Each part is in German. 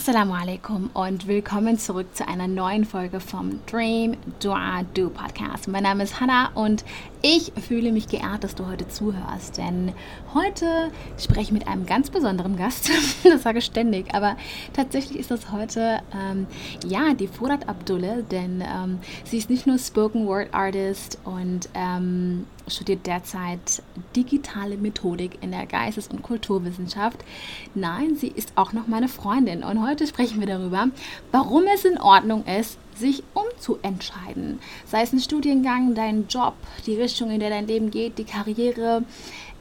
Assalamu alaikum und willkommen zurück zu einer neuen Folge vom Dream Dua Do Podcast. Mein Name ist Hannah und ich fühle mich geehrt, dass du heute zuhörst, denn heute spreche ich mit einem ganz besonderen Gast. das sage ich ständig, aber tatsächlich ist das heute ähm, ja die Furat Abdullah, denn ähm, sie ist nicht nur Spoken Word Artist und ähm, studiert derzeit digitale Methodik in der Geistes- und Kulturwissenschaft. Nein, sie ist auch noch meine Freundin und heute sprechen wir darüber, warum es in Ordnung ist, sich umzuentscheiden. Sei es ein Studiengang, dein Job, die Richtung, in der dein Leben geht, die Karriere.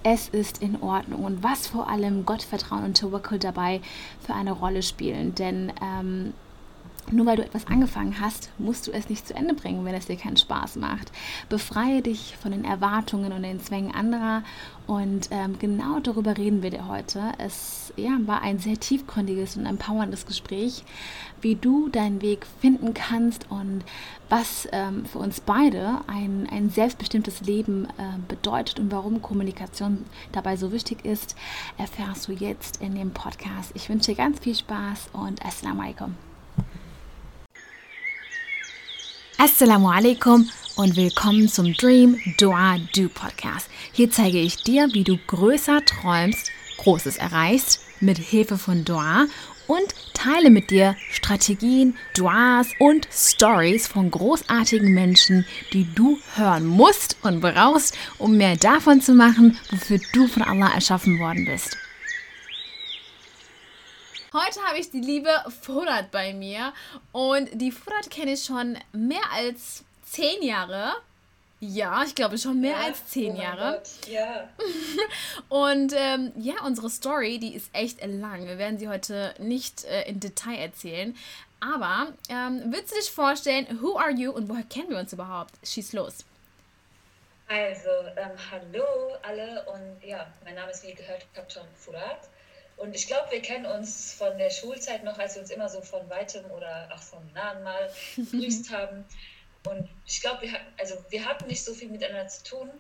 Es ist in Ordnung. Und was vor allem Gottvertrauen und Tawakkul dabei für eine Rolle spielen. Denn ähm, nur weil du etwas angefangen hast, musst du es nicht zu Ende bringen, wenn es dir keinen Spaß macht. Befreie dich von den Erwartungen und den Zwängen anderer. Und ähm, genau darüber reden wir dir heute. Es ja, war ein sehr tiefgründiges und empowerndes Gespräch, wie du deinen Weg finden kannst und was ähm, für uns beide ein, ein selbstbestimmtes Leben äh, bedeutet und warum Kommunikation dabei so wichtig ist, erfährst du jetzt in dem Podcast. Ich wünsche dir ganz viel Spaß und Assalamu alaikum. Assalamu alaikum und willkommen zum Dream Dua Do Podcast. Hier zeige ich dir, wie du größer träumst, Großes erreichst mit Hilfe von Dua und teile mit dir Strategien, Duas und Stories von großartigen Menschen, die du hören musst und brauchst, um mehr davon zu machen, wofür du von Allah erschaffen worden bist. Heute habe ich die liebe Furat bei mir und die Furat kenne ich schon mehr als zehn Jahre. Ja, ich glaube schon mehr ja, als zehn oh Jahre. ja. Und ähm, ja, unsere Story, die ist echt lang. Wir werden sie heute nicht äh, in Detail erzählen. Aber ähm, würdest du dich vorstellen, who are you und woher kennen wir uns überhaupt? Schieß los. Also, ähm, hallo alle und ja, mein Name ist wie gehört Kapton Furat. Und ich glaube, wir kennen uns von der Schulzeit noch, als wir uns immer so von weitem oder auch vom nahen mal begrüßt haben. Und ich glaube, wir, also wir hatten nicht so viel miteinander zu tun.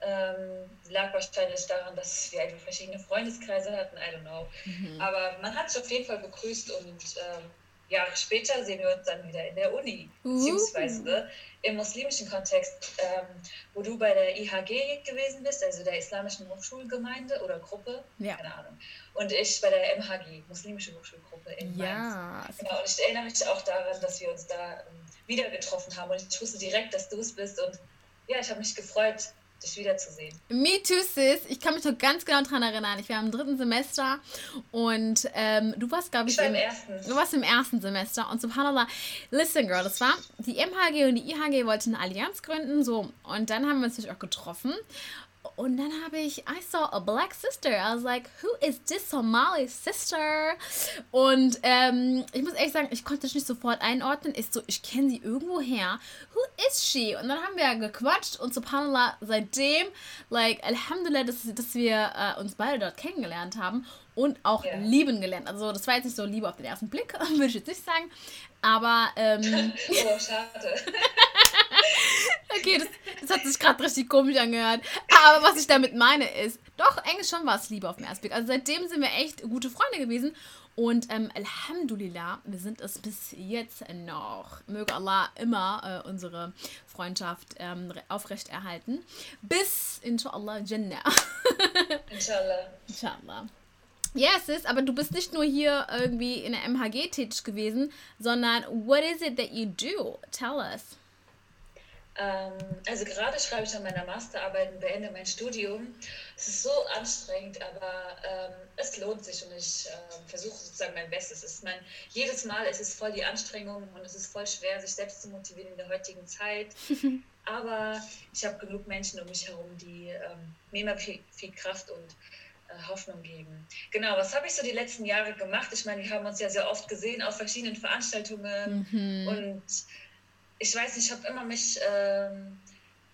Ähm, lag wahrscheinlich daran, dass wir einfach verschiedene Freundeskreise hatten, I don't know. Mhm. Aber man hat sich auf jeden Fall begrüßt und ähm, Jahre später sehen wir uns dann wieder in der Uni, uh. beziehungsweise im muslimischen Kontext, ähm, wo du bei der IHG gewesen bist, also der Islamischen Hochschulgemeinde oder Gruppe, ja. keine Ahnung, und ich bei der MHG, Muslimische Hochschulgruppe in Mainz. Ja. Genau, und ich erinnere mich auch daran, dass wir uns da ähm, wieder getroffen haben und ich wusste direkt, dass du es bist und ja, ich habe mich gefreut, dich wiederzusehen. Me too, sis. Ich kann mich noch ganz genau daran erinnern. Ich war im dritten Semester und ähm, du warst, glaube ich, ich war im, im, ersten. Du warst im ersten Semester und subhanallah, listen, girl, das war, die MHG und die IHG wollten eine Allianz gründen, so. Und dann haben wir uns natürlich auch getroffen und dann habe ich, I saw a black sister. I was like, who is this Somali sister? Und ähm, ich muss ehrlich sagen, ich konnte es nicht sofort einordnen. Ich so, ich kenne sie irgendwo her. Who is she? Und dann haben wir gequatscht und subhanallah, seitdem, like, Alhamdulillah, dass, dass wir äh, uns beide dort kennengelernt haben und auch yeah. lieben gelernt. Also das war jetzt nicht so Liebe auf den ersten Blick, würde ich jetzt nicht sagen. Aber ähm, oh, schade. okay, das, das hat sich gerade richtig komisch angehört. Aber was ich damit meine ist, doch, eigentlich schon war es Liebe auf den ersten Blick. Also seitdem sind wir echt gute Freunde gewesen. Und ähm, Alhamdulillah, wir sind es bis jetzt noch. Möge Allah immer äh, unsere Freundschaft ähm, aufrechterhalten. Bis, inshallah, Jannah. inshallah. Inshallah. Ja, es ist, aber du bist nicht nur hier irgendwie in der MHG tätig gewesen, sondern what is it that you do? Tell us. Ähm, also gerade schreibe ich an meiner Masterarbeit und beende mein Studium. Es ist so anstrengend, aber ähm, es lohnt sich und ich äh, versuche sozusagen mein Bestes. Es ist mein, jedes Mal ist es voll die Anstrengung und es ist voll schwer, sich selbst zu motivieren in der heutigen Zeit. aber ich habe genug Menschen um mich herum, die ähm, mir immer viel, viel Kraft und Hoffnung geben. Genau, was habe ich so die letzten Jahre gemacht? Ich meine, wir haben uns ja sehr oft gesehen auf verschiedenen Veranstaltungen mhm. und ich weiß nicht, ich habe immer mich ähm,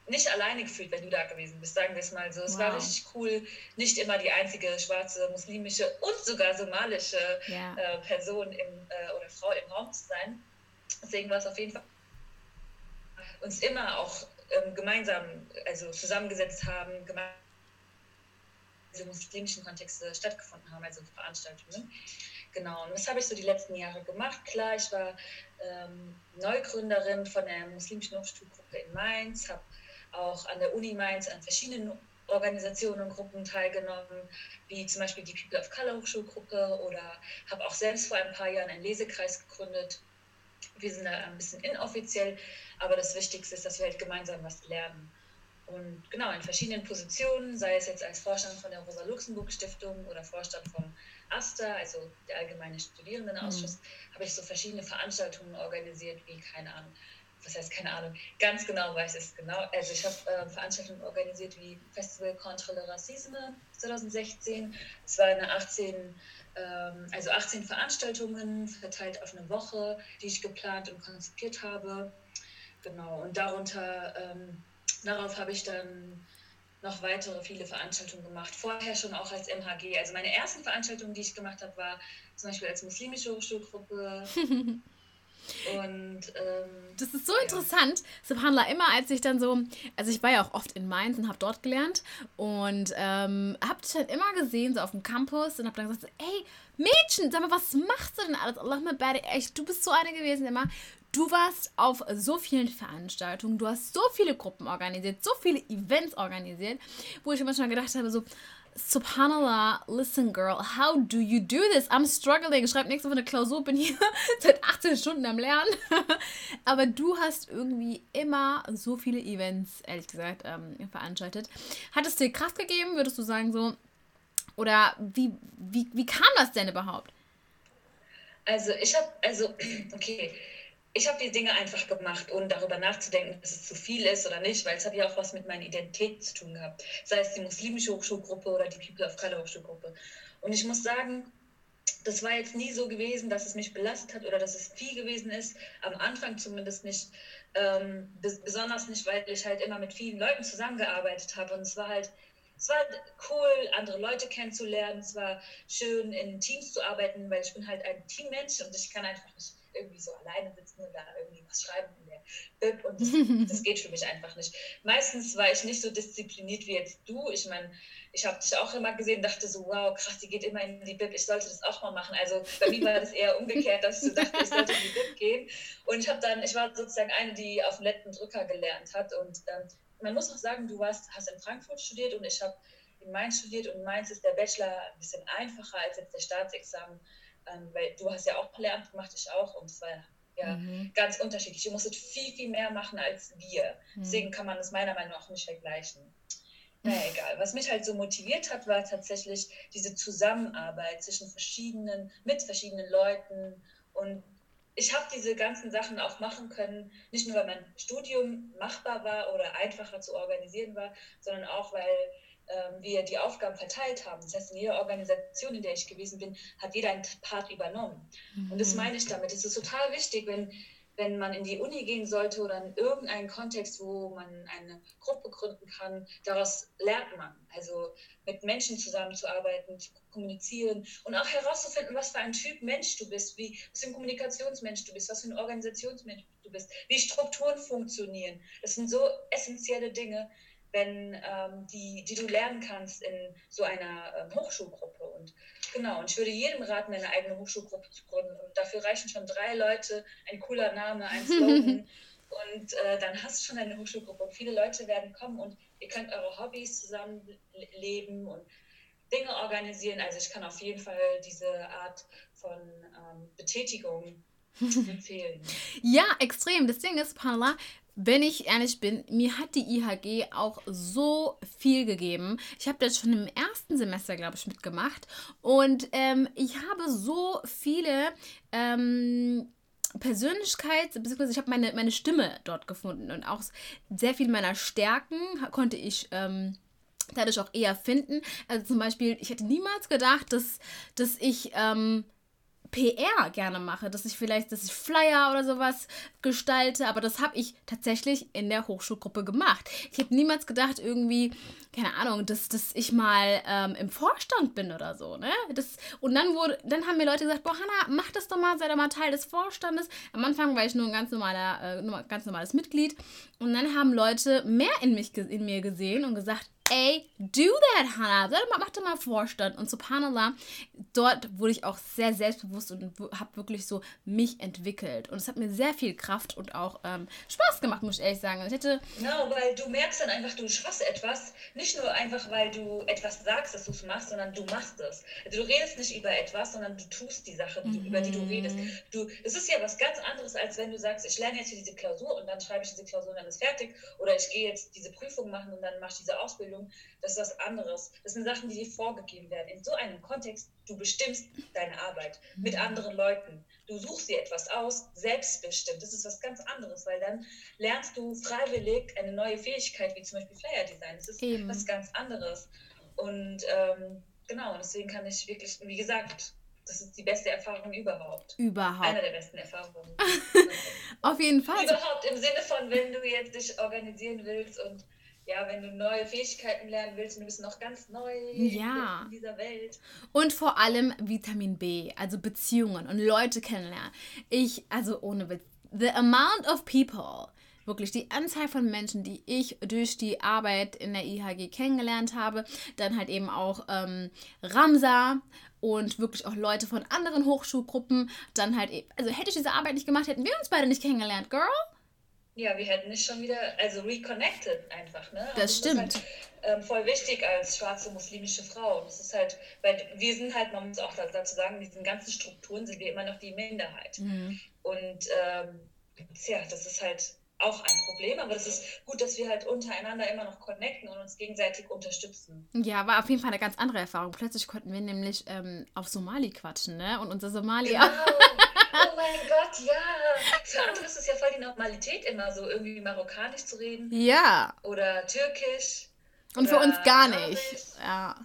nicht alleine gefühlt, wenn du da gewesen bist, sagen wir es mal so. Es wow. war richtig cool, nicht immer die einzige schwarze, muslimische und sogar somalische ja. äh, Person im, äh, oder Frau im Raum zu sein. Deswegen war es auf jeden Fall uns immer auch ähm, gemeinsam, also zusammengesetzt haben, gemeinsam muslimischen Kontexte stattgefunden haben, also Veranstaltungen. genau, und was habe ich so die letzten Jahre gemacht? Klar, ich war ähm, Neugründerin von der muslimischen Hochschulgruppe in Mainz, habe auch an der Uni Mainz an verschiedenen Organisationen und Gruppen teilgenommen, wie zum Beispiel die People of Color Hochschulgruppe oder habe auch selbst vor ein paar Jahren einen Lesekreis gegründet. Wir sind da ein bisschen inoffiziell, aber das Wichtigste ist, dass wir halt gemeinsam was lernen. Und genau, in verschiedenen Positionen, sei es jetzt als Vorstand von der Rosa-Luxemburg-Stiftung oder Vorstand vom AStA, also der Allgemeine Studierendenausschuss, mhm. habe ich so verschiedene Veranstaltungen organisiert, wie, keine Ahnung, was heißt keine Ahnung, ganz genau weiß ich es genau. Also ich habe äh, Veranstaltungen organisiert wie Festival Contre le Racisme 2016. Es waren 18, ähm, also 18 Veranstaltungen verteilt auf eine Woche, die ich geplant und konzipiert habe. Genau, und darunter, ähm, darauf habe ich dann noch weitere viele Veranstaltungen gemacht. Vorher schon auch als MHG. Also meine ersten Veranstaltungen, die ich gemacht habe, war zum Beispiel als muslimische Hochschulgruppe. Und ähm, das ist so ja. interessant. Subhanallah, immer als ich dann so, also ich war ja auch oft in Mainz und habe dort gelernt und ähm, habe dich halt immer gesehen, so auf dem Campus und habe dann gesagt, ey, Mädchen, sag mal, was machst du denn alles? Allahumma echt, du bist so eine gewesen immer. Du warst auf so vielen Veranstaltungen, du hast so viele Gruppen organisiert, so viele Events organisiert, wo ich immer schon gedacht habe, so, Subhanallah, listen, girl, how do you do this? I'm struggling. Schreib nächste Woche eine Klausur, bin hier seit 18 Stunden am Lernen. Aber du hast irgendwie immer so viele Events, ehrlich gesagt, ähm, veranstaltet. Hat es dir Kraft gegeben, würdest du sagen so? Oder wie, wie, wie kam das denn überhaupt? Also, ich habe, also, okay ich habe die Dinge einfach gemacht, ohne darüber nachzudenken, dass es zu viel ist oder nicht, weil es hat ja auch was mit meiner Identität zu tun gehabt. Sei es die muslimische Hochschulgruppe oder die People of Color Hochschulgruppe. Und ich muss sagen, das war jetzt nie so gewesen, dass es mich belastet hat oder dass es viel gewesen ist. Am Anfang zumindest nicht. Ähm, besonders nicht, weil ich halt immer mit vielen Leuten zusammengearbeitet habe. Und es war halt, es war halt cool, andere Leute kennenzulernen. Es war schön, in Teams zu arbeiten, weil ich bin halt ein Teammensch und ich kann einfach nicht irgendwie so alleine sitzen und da irgendwie was schreiben in der Bib und das, das, geht für mich einfach nicht. Meistens war ich nicht so diszipliniert wie jetzt du. Ich meine, ich habe dich auch immer gesehen, dachte so, wow, krass, die geht immer in die Bib, ich sollte das auch mal machen. Also bei mir war das eher umgekehrt, dass ich so dachte, ich sollte in die Bib gehen. Und ich habe dann, ich war sozusagen eine, die auf dem letzten Drücker gelernt hat. Und ähm, man muss auch sagen, du warst, hast in Frankfurt studiert und ich habe in Mainz studiert und in Mainz ist der Bachelor ein bisschen einfacher als jetzt der Staatsexamen ähm, weil du hast ja auch Lehramt gemacht, ich auch, und es war ja mhm. ganz unterschiedlich. Ihr musstet viel, viel mehr machen als wir. Mhm. Deswegen kann man das meiner Meinung nach nicht vergleichen. Naja, egal. Was mich halt so motiviert hat, war tatsächlich diese Zusammenarbeit zwischen verschiedenen, mit verschiedenen Leuten. Und ich habe diese ganzen Sachen auch machen können, nicht nur weil mein Studium machbar war oder einfacher zu organisieren war, sondern auch weil wir die Aufgaben verteilt haben. Das heißt, in jeder Organisation, in der ich gewesen bin, hat jeder einen Part übernommen. Mhm. Und das mhm. meine ich damit. Es ist total wichtig, wenn, wenn man in die Uni gehen sollte oder in irgendeinen Kontext, wo man eine Gruppe gründen kann, daraus lernt man. Also mit Menschen zusammenzuarbeiten, zu kommunizieren und auch herauszufinden, was für ein Typ Mensch du bist, wie, was für ein Kommunikationsmensch du bist, was für ein Organisationsmensch du bist, wie Strukturen funktionieren. Das sind so essentielle Dinge, wenn ähm, die, die du lernen kannst in so einer ähm, Hochschulgruppe. Und genau, und ich würde jedem raten, eine eigene Hochschulgruppe zu gründen. Und dafür reichen schon drei Leute, ein cooler Name, ein Slogan. und äh, dann hast du schon eine Hochschulgruppe. Und viele Leute werden kommen und ihr könnt eure Hobbys zusammenleben und Dinge organisieren. Also ich kann auf jeden Fall diese Art von ähm, Betätigung empfehlen. Ja, extrem. Das Ding ist, Pamela, wenn ich ehrlich bin, mir hat die IHG auch so viel gegeben. Ich habe das schon im ersten Semester, glaube ich, mitgemacht. Und ähm, ich habe so viele ähm, Persönlichkeit, beziehungsweise ich habe meine, meine Stimme dort gefunden. Und auch sehr viel meiner Stärken konnte ich. Ähm, dadurch auch eher finden. Also zum Beispiel, ich hätte niemals gedacht, dass, dass ich ähm, PR gerne mache, dass ich vielleicht, dass ich Flyer oder sowas gestalte, aber das habe ich tatsächlich in der Hochschulgruppe gemacht. Ich habe niemals gedacht, irgendwie, keine Ahnung, dass, dass ich mal ähm, im Vorstand bin oder so, ne? Das, und dann wurde, dann haben mir Leute gesagt, boah, Hanna, mach das doch mal, sei doch mal Teil des Vorstandes. Am Anfang war ich nur ein ganz normaler, äh, ganz normales Mitglied. Und dann haben Leute mehr in mich, in mir gesehen und gesagt, ey, do that, Hannah. Mach dir mal Vorstand. Und subhanallah, dort wurde ich auch sehr selbstbewusst und habe wirklich so mich entwickelt. Und es hat mir sehr viel Kraft und auch ähm, Spaß gemacht, muss ich ehrlich sagen. Ich hätte genau, weil du merkst dann einfach, du schaffst etwas. Nicht nur einfach, weil du etwas sagst, dass du es machst, sondern du machst es. Also du redest nicht über etwas, sondern du tust die Sache, mhm. über die du redest. Du, es ist ja was ganz anderes, als wenn du sagst, ich lerne jetzt hier diese Klausur und dann schreibe ich diese Klausur und dann ist fertig. Oder ich gehe jetzt diese Prüfung machen und dann mache ich diese Ausbildung. Das ist was anderes. Das sind Sachen, die dir vorgegeben werden. In so einem Kontext, du bestimmst deine Arbeit mit mhm. anderen Leuten. Du suchst dir etwas aus, selbstbestimmt. Das ist was ganz anderes, weil dann lernst du freiwillig eine neue Fähigkeit, wie zum Beispiel Flyer Design. Das ist Eben. was ganz anderes. Und ähm, genau, deswegen kann ich wirklich, wie gesagt, das ist die beste Erfahrung überhaupt. Überhaupt. Eine der besten Erfahrungen. Auf jeden Fall. Überhaupt im Sinne von, wenn du jetzt dich organisieren willst und ja, wenn du neue Fähigkeiten lernen willst und du bist noch ganz neu ja. in dieser Welt. Und vor allem Vitamin B, also Beziehungen und Leute kennenlernen. Ich, also ohne Witz, the amount of people, wirklich die Anzahl von Menschen, die ich durch die Arbeit in der IHG kennengelernt habe, dann halt eben auch ähm, Ramsa und wirklich auch Leute von anderen Hochschulgruppen, dann halt eben, also hätte ich diese Arbeit nicht gemacht, hätten wir uns beide nicht kennengelernt, Girl. Ja, wir hätten nicht schon wieder, also reconnected einfach, ne? Das also stimmt. Das ist halt, ähm, voll wichtig als schwarze muslimische Frau. Und das ist halt, weil wir sind halt, man muss auch dazu sagen, in diesen ganzen Strukturen sind wir immer noch die Minderheit. Mhm. Und ähm, ja, das ist halt auch ein Problem, aber es ist gut, dass wir halt untereinander immer noch connecten und uns gegenseitig unterstützen. Ja, war auf jeden Fall eine ganz andere Erfahrung. Plötzlich konnten wir nämlich ähm, auf Somali quatschen, ne? Und unser Somali. Genau. oh mein Gott, ja. Für andere ist es ja voll die Normalität, immer so irgendwie marokkanisch zu reden. Ja. Oder türkisch. Und für uns gar nicht. Ja.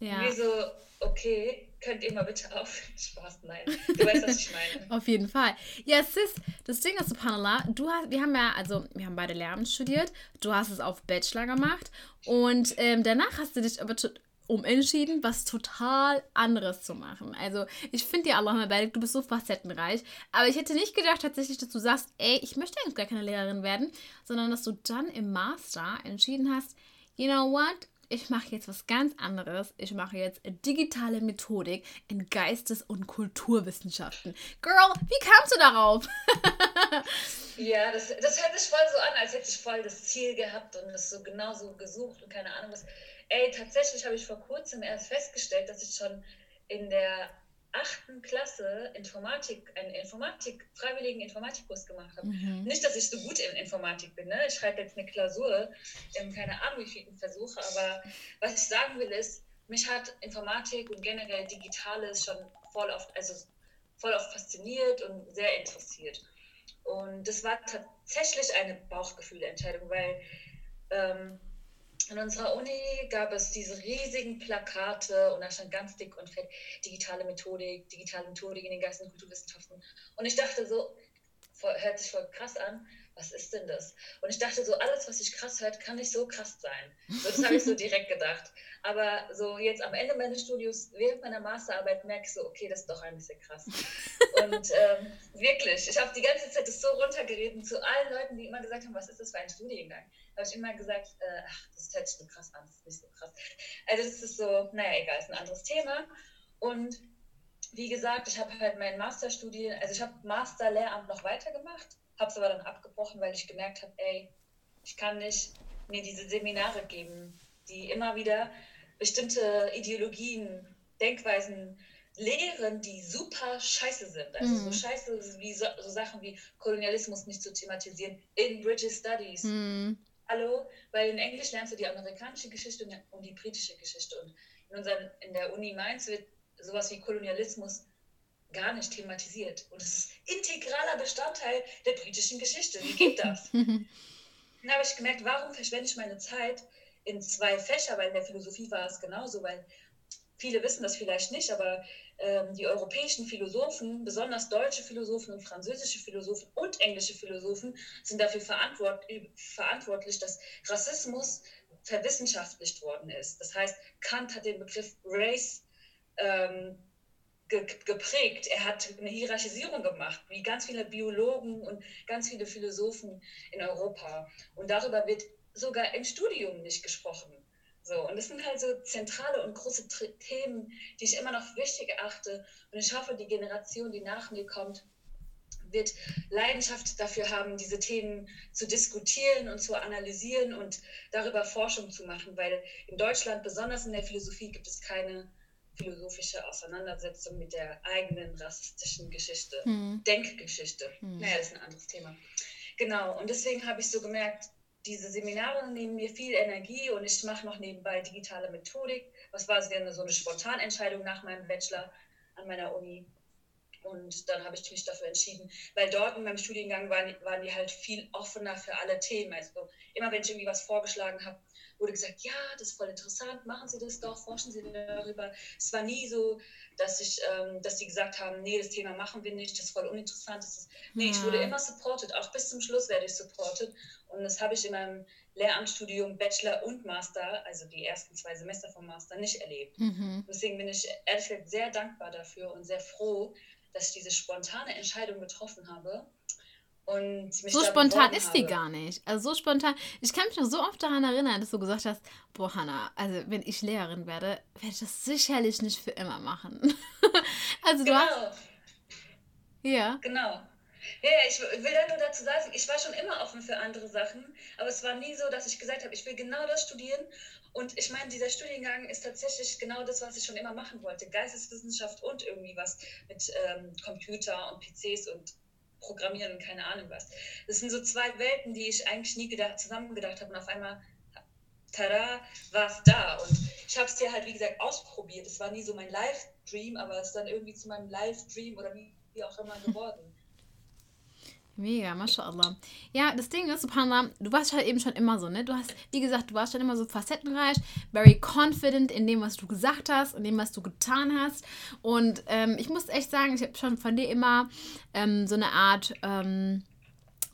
ja. Wie so, okay, könnt ihr mal bitte auf. Spaß, nein. Du weißt, was ich meine. auf jeden Fall. Ja, Sis, das Ding ist, subhanallah, du hast, wir haben ja, also, wir haben beide Lehramt studiert. Du hast es auf Bachelor gemacht. Und ähm, danach hast du dich aber umentschieden, was total anderes zu machen. Also, ich finde dir, Allah beide, du bist so facettenreich. Aber ich hätte nicht gedacht, tatsächlich, dass du sagst, ey, ich möchte eigentlich gar keine Lehrerin werden, sondern dass du dann im Master entschieden hast, you know what? ich mache jetzt was ganz anderes. Ich mache jetzt digitale Methodik in Geistes- und Kulturwissenschaften. Girl, wie kamst du darauf? ja, das, das hört sich voll so an, als hätte ich voll das Ziel gehabt und es so genauso gesucht und keine Ahnung was. Ey, tatsächlich habe ich vor kurzem erst festgestellt, dass ich schon in der achten Klasse Informatik, einen Informatik, freiwilligen Informatikkurs gemacht habe. Mhm. Nicht, dass ich so gut in Informatik bin, ne? ich schreibe jetzt eine Klausur, keine Ahnung wie vielen Versuch, aber was ich sagen will ist, mich hat Informatik und generell Digitales schon voll oft, also voll oft fasziniert und sehr interessiert. Und das war tatsächlich eine Bauchgefühlentscheidung, weil ähm, in unserer Uni gab es diese riesigen Plakate und da stand ganz dick und fett digitale Methodik, digitale Methodik in den Geist- und Kulturwissenschaften. Und ich dachte so, hört sich voll krass an, was ist denn das? Und ich dachte so, alles, was sich krass hört, kann nicht so krass sein. So, das habe ich so direkt gedacht. Aber so jetzt am Ende meines Studios, während meiner Masterarbeit, merke ich so, okay, das ist doch ein bisschen krass. Und ähm, wirklich, ich habe die ganze Zeit das so runtergeredet zu allen Leuten, die immer gesagt haben, was ist das für ein Studiengang? habe ich immer gesagt, äh, ach, das hört sich so krass an, das ist nicht so krass. Also das ist so, naja, egal, ist ein anderes Thema. Und wie gesagt, ich habe halt mein Masterstudien, also ich habe Masterlehramt noch weitergemacht, habe es aber dann abgebrochen, weil ich gemerkt habe, ey, ich kann nicht mir diese Seminare geben, die immer wieder bestimmte Ideologien, Denkweisen lehren, die super scheiße sind. Also mhm. so scheiße wie so, so, Sachen wie Kolonialismus nicht zu thematisieren in British Studies. Mhm. Hallo, weil in Englisch lernst du die amerikanische Geschichte und die britische Geschichte. Und in, unseren, in der Uni Mainz wird sowas wie Kolonialismus gar nicht thematisiert. Und es ist integraler Bestandteil der britischen Geschichte. Wie geht das? Dann habe ich gemerkt, warum verschwende ich meine Zeit in zwei Fächer, weil in der Philosophie war es genauso, weil viele wissen das vielleicht nicht, aber ähm, die europäischen Philosophen, besonders deutsche Philosophen und französische Philosophen und englische Philosophen, sind dafür verantwort verantwortlich, dass Rassismus verwissenschaftlicht worden ist. Das heißt, Kant hat den Begriff Race ähm, ge geprägt. Er hat eine Hierarchisierung gemacht, wie ganz viele Biologen und ganz viele Philosophen in Europa. Und darüber wird sogar im Studium nicht gesprochen. So, und das sind halt so zentrale und große Themen, die ich immer noch wichtig erachte. Und ich hoffe, die Generation, die nach mir kommt, wird Leidenschaft dafür haben, diese Themen zu diskutieren und zu analysieren und darüber Forschung zu machen, weil in Deutschland, besonders in der Philosophie, gibt es keine philosophische Auseinandersetzung mit der eigenen rassistischen Geschichte, hm. Denkgeschichte. Hm. Naja, das ist ein anderes Thema. Genau, und deswegen habe ich so gemerkt, diese Seminare nehmen mir viel Energie und ich mache noch nebenbei digitale Methodik. Was war es so eine Spontanentscheidung nach meinem Bachelor an meiner Uni? Und dann habe ich mich dafür entschieden, weil dort in meinem Studiengang waren, waren die halt viel offener für alle Themen. Also immer wenn ich irgendwie was vorgeschlagen habe, wurde gesagt, ja, das ist voll interessant, machen Sie das doch, forschen Sie darüber. Es war nie so, dass ich, ähm, dass die gesagt haben, nee, das Thema machen wir nicht, das ist voll uninteressant. Das ist, nee, ja. ich wurde immer supported, auch bis zum Schluss werde ich supported. Und das habe ich in meinem Lehramtsstudium Bachelor und Master, also die ersten zwei Semester vom Master, nicht erlebt. Mhm. Deswegen bin ich ehrlich gesagt sehr dankbar dafür und sehr froh, dass ich diese spontane Entscheidung getroffen habe. So spontan ist die gar nicht. Also so spontan. Ich kann mich noch so oft daran erinnern, dass du gesagt hast, boah Hanna, also wenn ich Lehrerin werde, werde ich das sicherlich nicht für immer machen. also genau. du hast... Ja. Genau. Ja, ich will da nur dazu sagen, ich war schon immer offen für andere Sachen, aber es war nie so, dass ich gesagt habe, ich will genau das studieren. Und ich meine, dieser Studiengang ist tatsächlich genau das, was ich schon immer machen wollte. Geisteswissenschaft und irgendwie was mit ähm, Computer und PCs und Programmieren keine Ahnung was. Das sind so zwei Welten, die ich eigentlich nie gedacht, zusammen gedacht habe und auf einmal, tada, war es da. Und ich habe es dir halt, wie gesagt, ausprobiert. Es war nie so mein Live-Dream, aber es ist dann irgendwie zu meinem Live-Dream oder wie, wie auch immer geworden. Mega, mashallah. Ja, das Ding ist, Subhanallah, du warst halt eben schon immer so, ne? Du hast, wie gesagt, du warst schon immer so facettenreich, very confident in dem, was du gesagt hast, in dem, was du getan hast. Und ähm, ich muss echt sagen, ich habe schon von dir immer ähm, so eine Art ähm,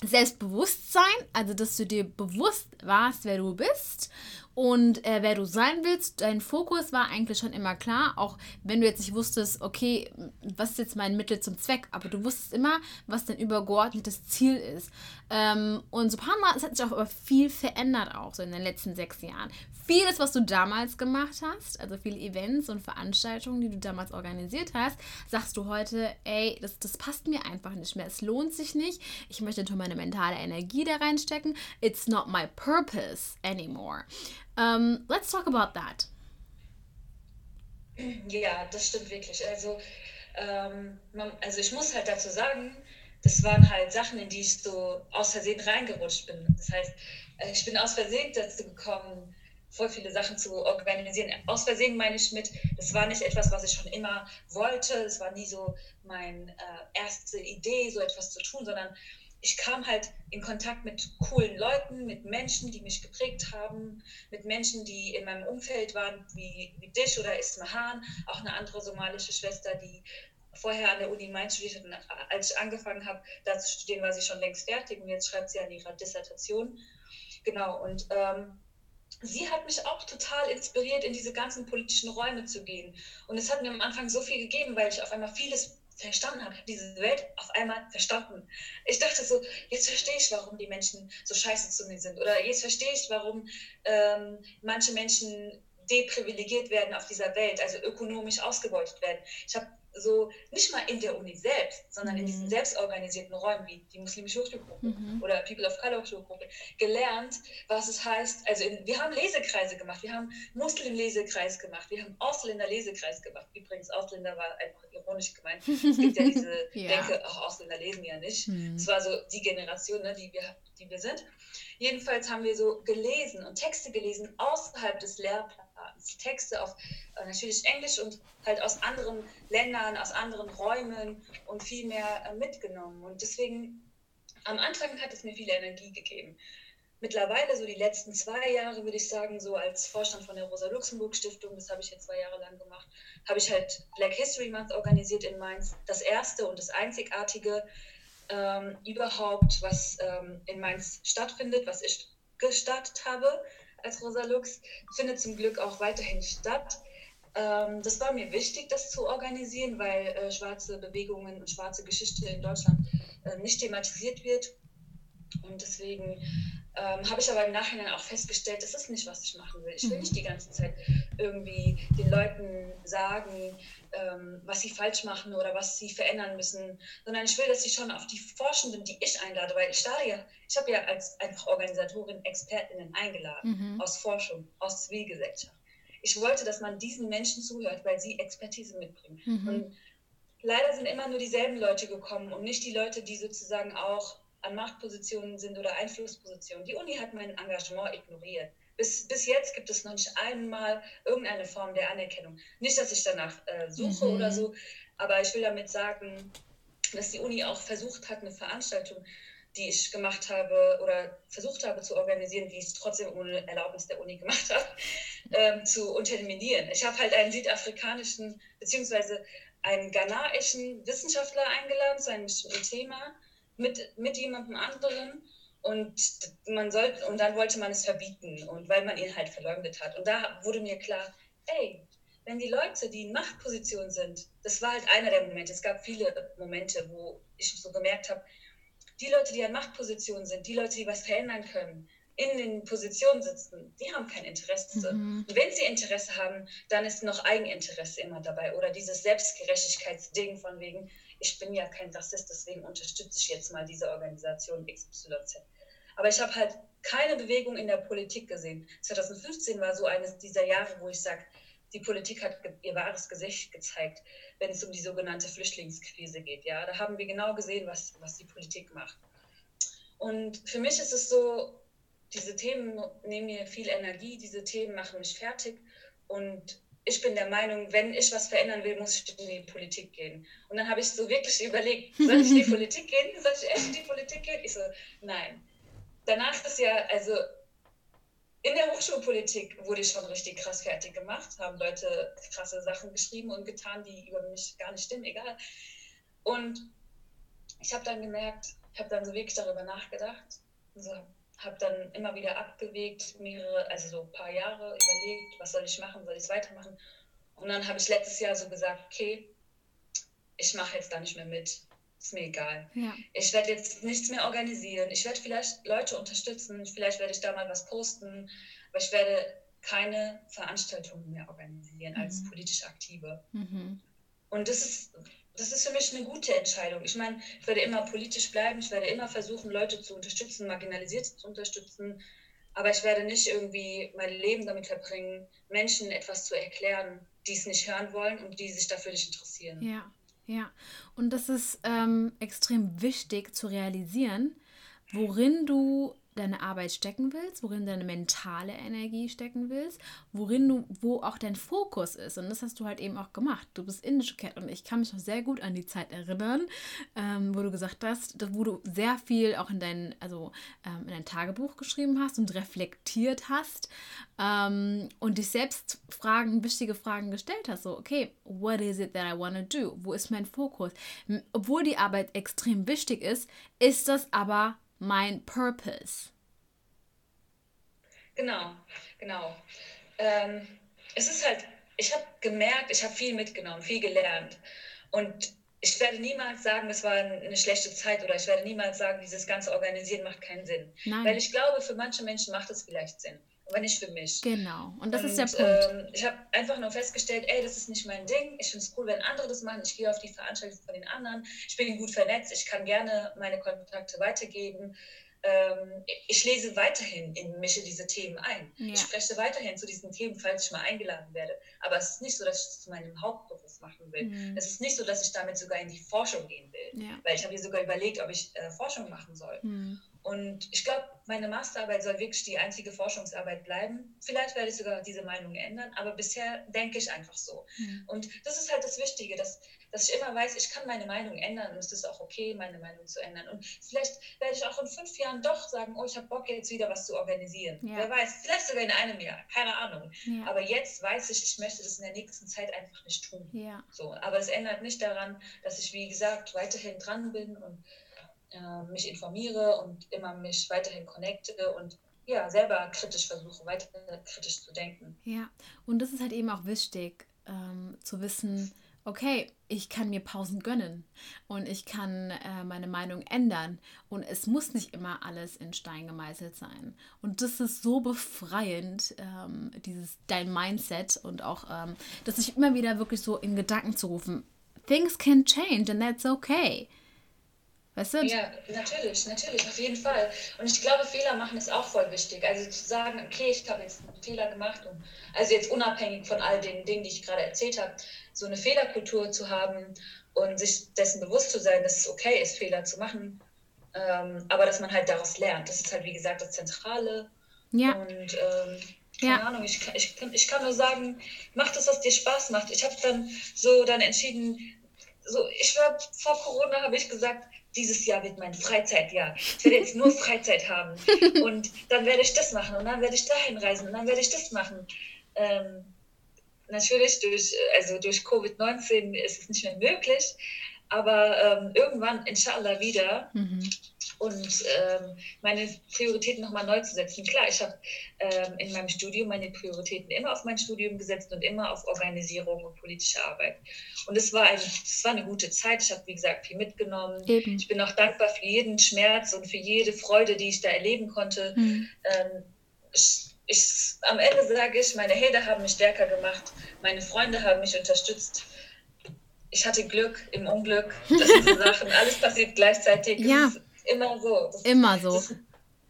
Selbstbewusstsein, also dass du dir bewusst warst, wer du bist und äh, wer du sein willst. Dein Fokus war eigentlich schon immer klar, auch wenn du jetzt nicht wusstest, okay, was ist jetzt mein Mittel zum Zweck, aber du wusstest immer, was dein übergeordnetes Ziel ist. Ähm, und subhanallah, es hat sich auch viel verändert, auch so in den letzten sechs Jahren. Vieles, was du damals gemacht hast, also viele Events und Veranstaltungen, die du damals organisiert hast, sagst du heute, ey, das, das passt mir einfach nicht mehr. Es lohnt sich nicht. Ich möchte natürlich meine mentale Energie da reinstecken. It's not my purpose anymore. Um, let's talk about that. Ja, das stimmt wirklich. Also, ähm, man, also ich muss halt dazu sagen, das waren halt Sachen, in die ich so aus Versehen reingerutscht bin. Das heißt, äh, ich bin aus Versehen dazu gekommen, voll viele Sachen zu organisieren. Aus Versehen meine ich mit, das war nicht etwas, was ich schon immer wollte. Es war nie so meine äh, erste Idee, so etwas zu tun, sondern ich kam halt in Kontakt mit coolen Leuten, mit Menschen, die mich geprägt haben, mit Menschen, die in meinem Umfeld waren, wie, wie dich oder Ismahan, auch eine andere somalische Schwester, die vorher an der Uni Mainz studiert hat. als ich angefangen habe, da zu studieren, war sie schon längst fertig und jetzt schreibt sie an ihrer Dissertation. Genau, und ähm, sie hat mich auch total inspiriert, in diese ganzen politischen Räume zu gehen. Und es hat mir am Anfang so viel gegeben, weil ich auf einmal vieles verstanden habe, diese Welt auf einmal verstanden. Ich dachte so, jetzt verstehe ich, warum die Menschen so scheiße zu mir sind. Oder jetzt verstehe ich, warum ähm, manche Menschen deprivilegiert werden auf dieser Welt, also ökonomisch ausgebeutet werden. Ich habe so nicht mal in der Uni selbst, sondern mhm. in diesen mhm. selbstorganisierten Räumen wie die muslimische Hochschulgruppe mhm. oder People of Color Hochschulgruppe gelernt, was es heißt. Also in, wir haben Lesekreise gemacht, wir haben Muslim-Lesekreis gemacht, wir haben Ausländer-Lesekreis gemacht. Übrigens, Ausländer war einfach ironisch gemeint. Es gibt ja diese ja. Denke, ach, Ausländer lesen ja nicht. Mhm. Es war so die Generation, ne, die, wir, die wir sind. Jedenfalls haben wir so gelesen und Texte gelesen außerhalb des Lehrplans. Texte auf äh, natürlich Englisch und halt aus anderen Ländern, aus anderen Räumen und viel mehr äh, mitgenommen. Und deswegen, am Anfang hat es mir viel Energie gegeben. Mittlerweile, so die letzten zwei Jahre, würde ich sagen, so als Vorstand von der Rosa-Luxemburg-Stiftung, das habe ich jetzt zwei Jahre lang gemacht, habe ich halt Black History Month organisiert in Mainz. Das erste und das einzigartige ähm, überhaupt, was ähm, in Mainz stattfindet, was ich gestartet habe als Rosa Lux, findet zum Glück auch weiterhin statt. Ähm, das war mir wichtig, das zu organisieren, weil äh, schwarze Bewegungen und schwarze Geschichte in Deutschland äh, nicht thematisiert wird. Und deswegen Ähm, Habe ich aber im Nachhinein auch festgestellt, das ist nicht, was ich machen will. Ich will mhm. nicht die ganze Zeit irgendwie den Leuten sagen, ähm, was sie falsch machen oder was sie verändern müssen, sondern ich will, dass sie schon auf die Forschenden, die ich einlade, weil ich starte ja, ich habe ja als einfach Organisatorin Expertinnen eingeladen mhm. aus Forschung, aus Zivilgesellschaft. Ich wollte, dass man diesen Menschen zuhört, weil sie Expertise mitbringen. Mhm. Und leider sind immer nur dieselben Leute gekommen und nicht die Leute, die sozusagen auch an Machtpositionen sind oder Einflusspositionen. Die Uni hat mein Engagement ignoriert. Bis, bis jetzt gibt es noch nicht einmal irgendeine Form der Anerkennung. Nicht, dass ich danach äh, suche mhm. oder so, aber ich will damit sagen, dass die Uni auch versucht hat, eine Veranstaltung, die ich gemacht habe oder versucht habe zu organisieren, die ich trotzdem ohne Erlaubnis der Uni gemacht habe, ähm, zu unterminieren. Ich habe halt einen südafrikanischen beziehungsweise einen ghanaischen Wissenschaftler eingeladen zu einem Thema mit, mit jemandem anderen und man sollte, und dann wollte man es verbieten und weil man ihn halt verleugnet hat. Und da wurde mir klar, ey, wenn die Leute, die in Machtposition sind, das war halt einer der Momente, es gab viele Momente, wo ich so gemerkt habe, die Leute, die an Machtpositionen sind, die Leute, die was verändern können, in den Positionen sitzen, die haben kein Interesse. Mhm. Und wenn sie Interesse haben, dann ist noch Eigeninteresse immer dabei oder dieses Selbstgerechtigkeitsding von wegen, ich bin ja kein Rassist, deswegen unterstütze ich jetzt mal diese Organisation XYZ. Aber ich habe halt keine Bewegung in der Politik gesehen. 2015 war so eines dieser Jahre, wo ich sage, die Politik hat ihr wahres Gesicht gezeigt, wenn es um die sogenannte Flüchtlingskrise geht. Ja, da haben wir genau gesehen, was, was die Politik macht. Und für mich ist es so, diese Themen nehmen mir viel Energie, diese Themen machen mich fertig. Und ich bin der Meinung, wenn ich was verändern will, muss ich in die Politik gehen. Und dann habe ich so wirklich überlegt, soll ich in die Politik gehen? Soll ich echt in die Politik gehen? Ich so, nein. Danach ist ja, also in der Hochschulpolitik wurde ich schon richtig krass fertig gemacht, haben Leute krasse Sachen geschrieben und getan, die über mich gar nicht stimmen, egal. Und ich habe dann gemerkt, ich habe dann so wirklich darüber nachgedacht, so, habe dann immer wieder abgewegt, mehrere, also so ein paar Jahre überlegt, was soll ich machen, soll ich es weitermachen. Und dann habe ich letztes Jahr so gesagt, okay, ich mache jetzt da nicht mehr mit. Ist mir egal. Ja. Ich werde jetzt nichts mehr organisieren. Ich werde vielleicht Leute unterstützen. Vielleicht werde ich da mal was posten. Aber ich werde keine Veranstaltungen mehr organisieren mhm. als politisch Aktive. Mhm. Und das ist das ist für mich eine gute Entscheidung. Ich meine, ich werde immer politisch bleiben, ich werde immer versuchen, Leute zu unterstützen, Marginalisierte zu unterstützen, aber ich werde nicht irgendwie mein Leben damit verbringen, Menschen etwas zu erklären, die es nicht hören wollen und die sich dafür nicht interessieren. Ja, ja. Und das ist ähm, extrem wichtig zu realisieren, worin du deine Arbeit stecken willst, worin deine mentale Energie stecken willst, worin du, wo auch dein Fokus ist. Und das hast du halt eben auch gemacht. Du bist indische Cat und ich kann mich noch sehr gut an die Zeit erinnern, ähm, wo du gesagt hast, wo du sehr viel auch in dein, also ähm, in dein Tagebuch geschrieben hast und reflektiert hast ähm, und dich selbst Fragen, wichtige Fragen gestellt hast. So, okay, what is it that I want to do? Wo ist mein Fokus? Obwohl die Arbeit extrem wichtig ist, ist das aber mein Purpose. Genau, genau. Ähm, es ist halt, ich habe gemerkt, ich habe viel mitgenommen, viel gelernt. Und ich werde niemals sagen, es war eine schlechte Zeit oder ich werde niemals sagen, dieses ganze Organisieren macht keinen Sinn. Nein. Weil ich glaube, für manche Menschen macht es vielleicht Sinn, aber nicht für mich. Genau, und das und, ist der Punkt. Ähm, ich habe einfach nur festgestellt, ey, das ist nicht mein Ding. Ich finde es cool, wenn andere das machen. Ich gehe auf die Veranstaltungen von den anderen. Ich bin gut vernetzt. Ich kann gerne meine Kontakte weitergeben ähm, ich lese weiterhin in mische diese Themen ein. Ja. Ich spreche weiterhin zu diesen Themen, falls ich mal eingeladen werde. Aber es ist nicht so, dass ich es zu meinem Hauptberuf machen will. Mhm. Es ist nicht so, dass ich damit sogar in die Forschung gehen will. Ja. Weil ich habe mir sogar überlegt, ob ich äh, Forschung machen soll. Mhm. Und ich glaube, meine Masterarbeit soll wirklich die einzige Forschungsarbeit bleiben. Vielleicht werde ich sogar diese Meinung ändern, aber bisher denke ich einfach so. Mhm. Und das ist halt das Wichtige, dass, dass ich immer weiß, ich kann meine Meinung ändern und es ist auch okay, meine Meinung zu ändern. Und vielleicht werde ich auch in fünf Jahren doch sagen, oh, ich habe Bock jetzt wieder was zu organisieren. Ja. Wer weiß, vielleicht sogar in einem Jahr, keine Ahnung. Ja. Aber jetzt weiß ich, ich möchte das in der nächsten Zeit einfach nicht tun. Ja. So, aber es ändert nicht daran, dass ich, wie gesagt, weiterhin dran bin und äh, mich informiere und immer mich weiterhin connecte und ja, selber kritisch versuche, weiter kritisch zu denken. Ja, und das ist halt eben auch wichtig ähm, zu wissen, okay, ich kann mir Pausen gönnen und ich kann äh, meine Meinung ändern und es muss nicht immer alles in Stein gemeißelt sein. Und das ist so befreiend, ähm, dieses dein Mindset und auch, ähm, dass ich immer wieder wirklich so in Gedanken zu rufen, things can change and that's okay. Weißt du? Ja, natürlich, natürlich, auf jeden Fall. Und ich glaube, Fehler machen ist auch voll wichtig. Also zu sagen, okay, ich habe jetzt einen Fehler gemacht. Und, also jetzt unabhängig von all den Dingen, die ich gerade erzählt habe, so eine Fehlerkultur zu haben und sich dessen bewusst zu sein, dass es okay ist, Fehler zu machen. Ähm, aber dass man halt daraus lernt. Das ist halt, wie gesagt, das Zentrale. Ja. Und ähm, keine ja. Ahnung, ich, ich, ich kann nur sagen, mach das, was dir Spaß macht. Ich habe dann so dann entschieden, so, ich war vor Corona, habe ich gesagt, dieses Jahr wird mein Freizeitjahr. Ich werde jetzt nur Freizeit haben. Und dann werde ich das machen und dann werde ich dahin reisen und dann werde ich das machen. Ähm, natürlich durch, also durch Covid-19 ist es nicht mehr möglich, aber ähm, irgendwann, inshallah, wieder. Mhm und ähm, meine Prioritäten nochmal neu zu setzen. Klar, ich habe ähm, in meinem Studium meine Prioritäten immer auf mein Studium gesetzt und immer auf Organisierung und politische Arbeit. Und es war, ein, war eine gute Zeit. Ich habe, wie gesagt, viel mitgenommen. Eben. Ich bin auch dankbar für jeden Schmerz und für jede Freude, die ich da erleben konnte. Mhm. Ähm, ich, ich, am Ende sage ich, meine Helden haben mich stärker gemacht, meine Freunde haben mich unterstützt ich hatte Glück im Unglück. Das sind so Sachen. Alles passiert gleichzeitig. Ja immer so. Das immer so. Ist,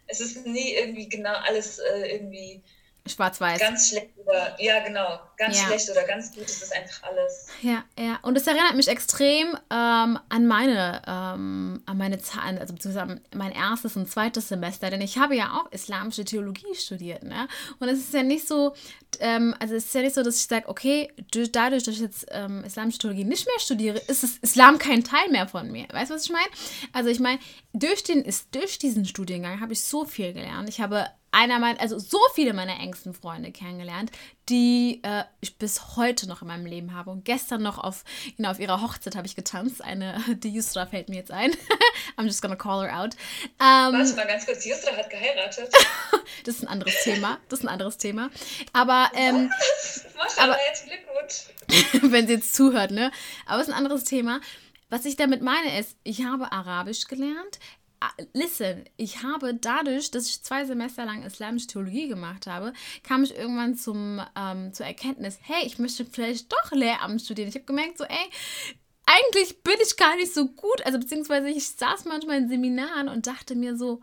es ist nie irgendwie genau alles äh, irgendwie Schwarz-Weiß. Ganz schlecht oder, ja, genau, ganz ja. schlecht oder ganz gut ist das einfach alles. Ja, ja. Und es erinnert mich extrem ähm, an meine, ähm, an meine Zahlen, also beziehungsweise mein erstes und zweites Semester, denn ich habe ja auch islamische Theologie studiert, ne? Und es ist ja nicht so, ähm, also es ist ja nicht so, dass ich sage, okay, durch, dadurch, dass ich jetzt ähm, islamische Theologie nicht mehr studiere, ist das Islam kein Teil mehr von mir. Weißt du, was ich meine? Also ich meine, durch, durch diesen Studiengang habe ich so viel gelernt. Ich habe einer meiner, also so viele meiner engsten Freunde kennengelernt, die äh, ich bis heute noch in meinem Leben habe. Und gestern noch auf, genau, auf ihrer Hochzeit habe ich getanzt. Eine, die Yusra fällt mir jetzt ein. I'm just gonna call her out. Ähm, Warte mal ganz kurz, Yusra hat geheiratet. das ist ein anderes Thema. Das ist ein anderes Thema. Aber, ähm, Was? aber jetzt Glückwunsch. wenn sie jetzt zuhört, ne? Aber es ist ein anderes Thema. Was ich damit meine ist, ich habe Arabisch gelernt, listen, ich habe dadurch, dass ich zwei Semester lang islamische Theologie gemacht habe, kam ich irgendwann zum, ähm, zur Erkenntnis, hey, ich möchte vielleicht doch Lehramt studieren. Ich habe gemerkt, so, ey, eigentlich bin ich gar nicht so gut. Also beziehungsweise ich saß manchmal in Seminaren und dachte mir so,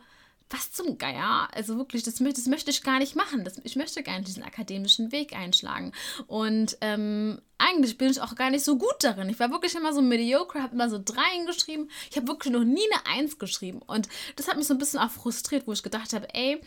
was zum Geier? Also wirklich, das, das möchte ich gar nicht machen. Das, ich möchte gar nicht diesen akademischen Weg einschlagen. Und ähm, eigentlich bin ich auch gar nicht so gut darin. Ich war wirklich immer so mediocre, habe immer so Dreien geschrieben. Ich habe wirklich noch nie eine Eins geschrieben. Und das hat mich so ein bisschen auch frustriert, wo ich gedacht habe, ey,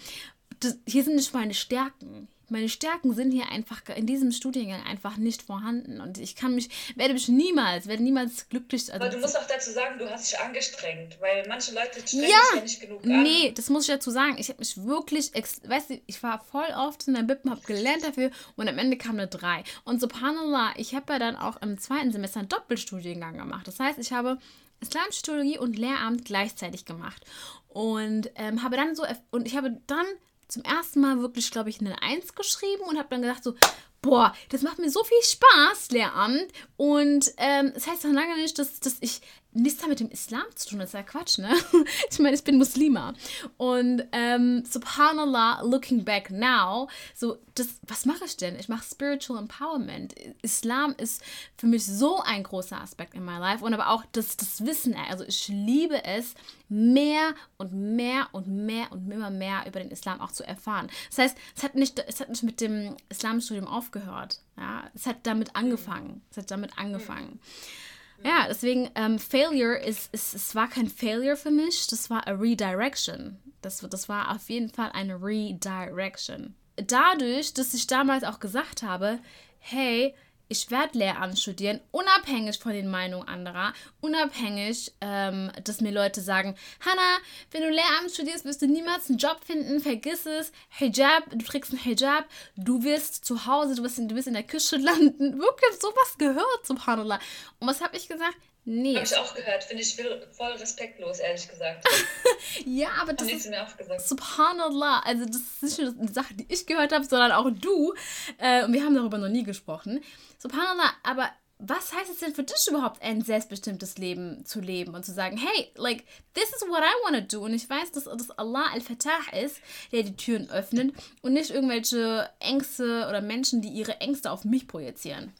das, hier sind nicht meine Stärken meine Stärken sind hier einfach in diesem Studiengang einfach nicht vorhanden und ich kann mich, werde mich niemals, werde niemals glücklich. Also Aber du musst auch dazu sagen, du hast dich angestrengt, weil manche Leute strengen ja, sich ja nicht genug an. Nee, das muss ich dazu sagen. Ich habe mich wirklich, weißt du, ich war voll oft in der Bippen, habe gelernt dafür und am Ende kam eine 3. Und subhanallah, ich habe ja dann auch im zweiten Semester einen Doppelstudiengang gemacht. Das heißt, ich habe Islamische Theologie und Lehramt gleichzeitig gemacht und ähm, habe dann so und ich habe dann zum ersten Mal wirklich, glaube ich, eine Eins geschrieben und habe dann gedacht so, boah, das macht mir so viel Spaß, Lehramt. Und ähm, das heißt noch lange nicht, dass, dass ich nichts damit dem Islam zu tun. Das ist ja Quatsch, ne? Ich meine, ich bin Muslima. Und ähm, subhanallah, looking back now, so, das, was mache ich denn? Ich mache Spiritual Empowerment. Islam ist für mich so ein großer Aspekt in my life. Und aber auch das, das Wissen, also ich liebe es, mehr und mehr und mehr und immer mehr über den Islam auch zu erfahren. Das heißt, es hat nicht, es hat nicht mit dem Islamstudium aufgehört. Ja? Es hat damit angefangen. Es hat damit angefangen. Mhm. Ja, deswegen, ähm, Failure ist, ist, es war kein Failure für mich, das war a Redirection. Das, das war auf jeden Fall eine Redirection. Dadurch, dass ich damals auch gesagt habe, hey, ich werde Lehramt studieren, unabhängig von den Meinungen anderer, unabhängig, ähm, dass mir Leute sagen, Hanna, wenn du Lehramt studierst, wirst du niemals einen Job finden, vergiss es, Hijab, du trägst einen Hijab, du wirst zu Hause, du wirst in, du wirst in der Küche landen, wirklich sowas gehört, subhanallah. Und was habe ich gesagt? Nee. Habe ich auch gehört. Finde ich voll respektlos, ehrlich gesagt. ja, aber das ist mir auch gesagt. Subhanallah. Also das ist nicht nur eine Sache, die ich gehört habe, sondern auch du. Äh, und wir haben darüber noch nie gesprochen. Subhanallah, aber was heißt es denn für dich überhaupt, ein selbstbestimmtes Leben zu leben und zu sagen, hey, like, this is what I want to do. Und ich weiß, dass, dass Allah al-Fatah ist, der die Türen öffnet und nicht irgendwelche Ängste oder Menschen, die ihre Ängste auf mich projizieren.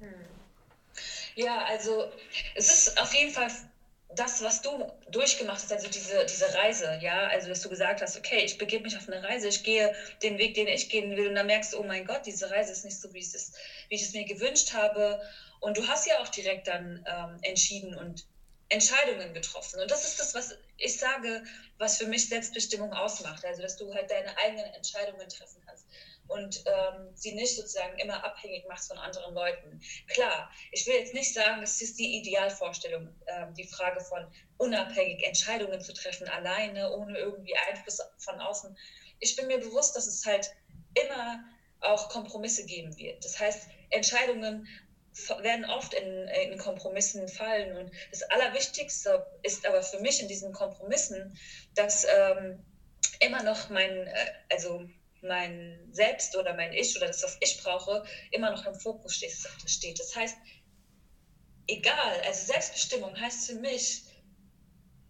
Hm. Ja, also es ist auf jeden Fall das, was du durchgemacht hast, also diese, diese Reise, ja, also dass du gesagt hast, okay, ich begebe mich auf eine Reise, ich gehe den Weg, den ich gehen will, und dann merkst du, oh mein Gott, diese Reise ist nicht so, wie, es ist, wie ich es mir gewünscht habe. Und du hast ja auch direkt dann ähm, entschieden und Entscheidungen getroffen. Und das ist das, was ich sage, was für mich Selbstbestimmung ausmacht. Also, dass du halt deine eigenen Entscheidungen treffen kannst und ähm, sie nicht sozusagen immer abhängig machst von anderen Leuten. Klar, ich will jetzt nicht sagen, das ist die Idealvorstellung, ähm, die Frage von unabhängig Entscheidungen zu treffen, alleine, ohne irgendwie Einfluss von außen. Ich bin mir bewusst, dass es halt immer auch Kompromisse geben wird. Das heißt, Entscheidungen werden oft in, in, Kompromissen fallen. Und das Allerwichtigste ist aber für mich in diesen Kompromissen, dass ähm, immer noch mein, äh, also mein Selbst oder mein Ich oder das, was ich brauche, immer noch im Fokus steht. Das heißt, egal, also Selbstbestimmung heißt für mich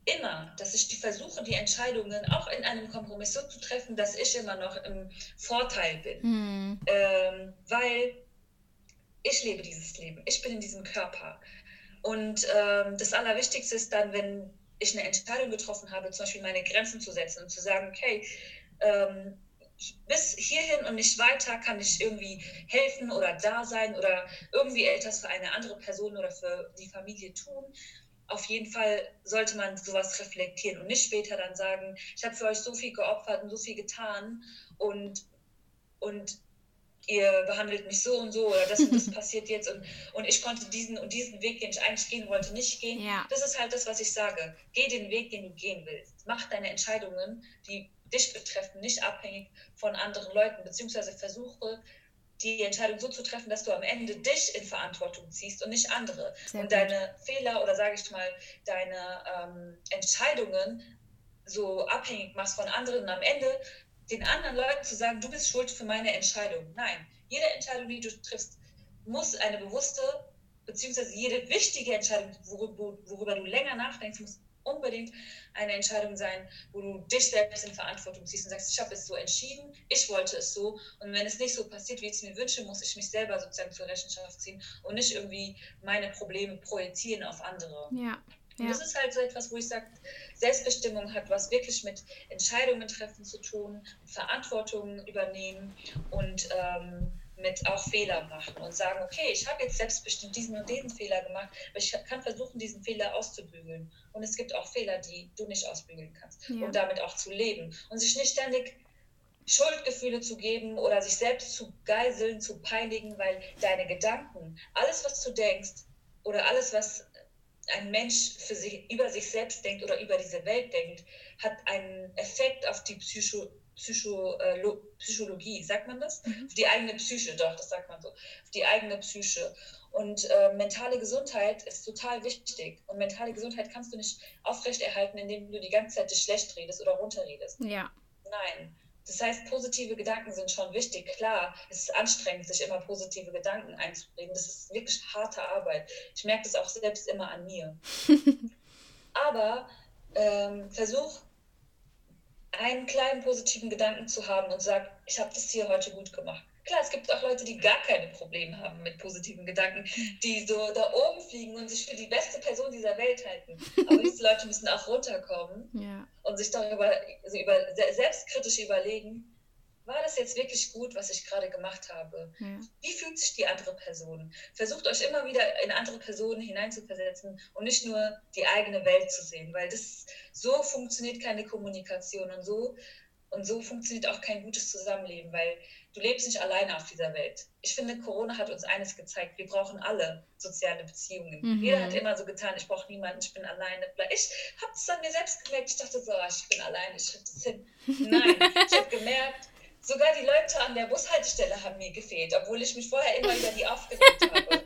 immer, dass ich die versuche, die Entscheidungen auch in einem Kompromiss so zu treffen, dass ich immer noch im Vorteil bin. Mhm. Ähm, weil ich lebe dieses Leben, ich bin in diesem Körper. Und ähm, das Allerwichtigste ist dann, wenn ich eine Entscheidung getroffen habe, zum Beispiel meine Grenzen zu setzen und zu sagen, okay, ähm, bis hierhin und nicht weiter kann ich irgendwie helfen oder da sein oder irgendwie etwas für eine andere Person oder für die Familie tun. Auf jeden Fall sollte man sowas reflektieren und nicht später dann sagen, ich habe für euch so viel geopfert und so viel getan und, und ihr behandelt mich so und so oder das und das passiert jetzt und, und ich konnte diesen und diesen Weg, den ich eigentlich gehen wollte, nicht gehen. Ja. Das ist halt das, was ich sage. Geh den Weg, den du gehen willst. Mach deine Entscheidungen, die dich betreffen, nicht abhängig von anderen Leuten, beziehungsweise versuche die Entscheidung so zu treffen, dass du am Ende dich in Verantwortung ziehst und nicht andere. Sehr und gut. deine Fehler oder sage ich mal, deine ähm, Entscheidungen so abhängig machst von anderen und am Ende den anderen Leuten zu sagen, du bist schuld für meine Entscheidung. Nein, jede Entscheidung, die du triffst, muss eine bewusste, beziehungsweise jede wichtige Entscheidung, worüber, worüber du länger nachdenkst, muss unbedingt eine Entscheidung sein, wo du dich selbst in Verantwortung ziehst und sagst, ich habe es so entschieden, ich wollte es so und wenn es nicht so passiert, wie ich es mir wünsche, muss ich mich selber sozusagen zur Rechenschaft ziehen und nicht irgendwie meine Probleme projizieren auf andere. Ja. Und das ist halt so etwas, wo ich sage, Selbstbestimmung hat was wirklich mit Entscheidungen treffen zu tun, Verantwortung übernehmen und ähm, mit auch Fehler machen und sagen, okay, ich habe jetzt selbstbestimmt diesen und diesen Fehler gemacht, aber ich kann versuchen, diesen Fehler auszubügeln. Und es gibt auch Fehler, die du nicht ausbügeln kannst. Ja. Und damit auch zu leben. Und sich nicht ständig Schuldgefühle zu geben oder sich selbst zu geiseln, zu peinigen, weil deine Gedanken, alles, was du denkst oder alles, was ein Mensch für sich, über sich selbst denkt oder über diese Welt denkt, hat einen Effekt auf die Psycho Psycho, äh, Psychologie, sagt man das? Mhm. Auf die eigene Psyche, doch, das sagt man so. Auf die eigene Psyche. Und äh, mentale Gesundheit ist total wichtig. Und mentale Gesundheit kannst du nicht aufrechterhalten, indem du die ganze Zeit dich schlecht redest oder runterredest. Ja. Nein. Das heißt, positive Gedanken sind schon wichtig. Klar, es ist anstrengend, sich immer positive Gedanken einzubringen. Das ist wirklich harte Arbeit. Ich merke das auch selbst immer an mir. Aber ähm, versuch einen kleinen positiven Gedanken zu haben und sagt, ich habe das hier heute gut gemacht. Klar, es gibt auch Leute, die gar keine Probleme haben mit positiven Gedanken, die so da oben fliegen und sich für die beste Person dieser Welt halten. Aber diese Leute müssen auch runterkommen ja. und sich darüber also über, selbstkritisch überlegen, war das jetzt wirklich gut, was ich gerade gemacht habe? Ja. Wie fühlt sich die andere Person? Versucht euch immer wieder in andere Personen hineinzuversetzen und nicht nur die eigene Welt zu sehen, weil das so funktioniert keine Kommunikation und so und so funktioniert auch kein gutes Zusammenleben, weil du lebst nicht alleine auf dieser Welt. Ich finde, Corona hat uns eines gezeigt, wir brauchen alle soziale Beziehungen. Mhm. Jeder hat immer so getan, ich brauche niemanden, ich bin alleine. Ich habe es an mir selbst gemerkt, ich dachte so, ah, ich bin alleine, ich kriege das hin. Nein, ich habe gemerkt, Sogar die Leute an der Bushaltestelle haben mir gefehlt, obwohl ich mich vorher immer über die aufgeregt habe.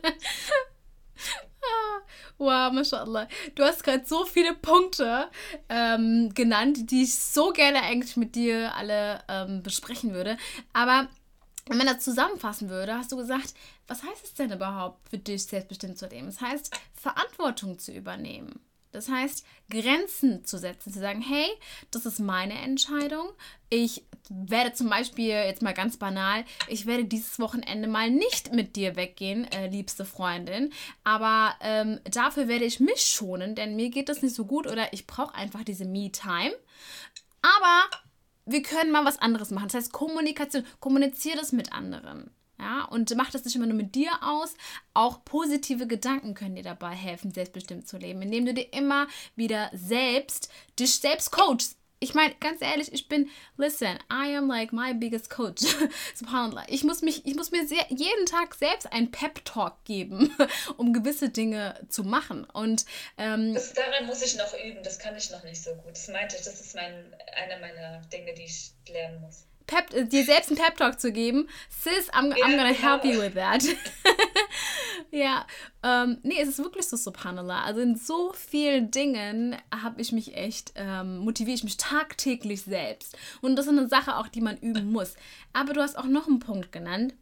Wow, mashallah. Du hast gerade so viele Punkte ähm, genannt, die ich so gerne eigentlich mit dir alle ähm, besprechen würde. Aber wenn man das zusammenfassen würde, hast du gesagt, was heißt es denn überhaupt für dich selbstbestimmt zu leben? Es das heißt, Verantwortung zu übernehmen. Das heißt, Grenzen zu setzen, zu sagen, hey, das ist meine Entscheidung. Ich werde zum Beispiel, jetzt mal ganz banal, ich werde dieses Wochenende mal nicht mit dir weggehen, äh, liebste Freundin. Aber ähm, dafür werde ich mich schonen, denn mir geht das nicht so gut oder ich brauche einfach diese Me-Time. Aber wir können mal was anderes machen. Das heißt, Kommunikation, kommuniziere das mit anderen. Ja, und mach das nicht immer nur mit dir aus. Auch positive Gedanken können dir dabei helfen, selbstbestimmt zu leben, indem du dir immer wieder selbst, dich selbst coachst ich meine, ganz ehrlich, ich bin, listen, I am like my biggest coach. Subhanallah. Ich muss, mich, ich muss mir sehr, jeden Tag selbst einen Pep-Talk geben, um gewisse Dinge zu machen. Und ähm, das, daran muss ich noch üben, das kann ich noch nicht so gut. Das meinte ich, das ist mein, einer meiner Dinge, die ich lernen muss. Pep, dir selbst einen Pep-Talk zu geben. Sis, I'm, I'm gonna genau. help you with that. ja, ähm, nee, es ist wirklich so, subhanallah. Also in so vielen Dingen habe ich mich echt, ähm, motiviere ich mich tagtäglich selbst. Und das ist eine Sache auch, die man üben muss. Aber du hast auch noch einen Punkt genannt.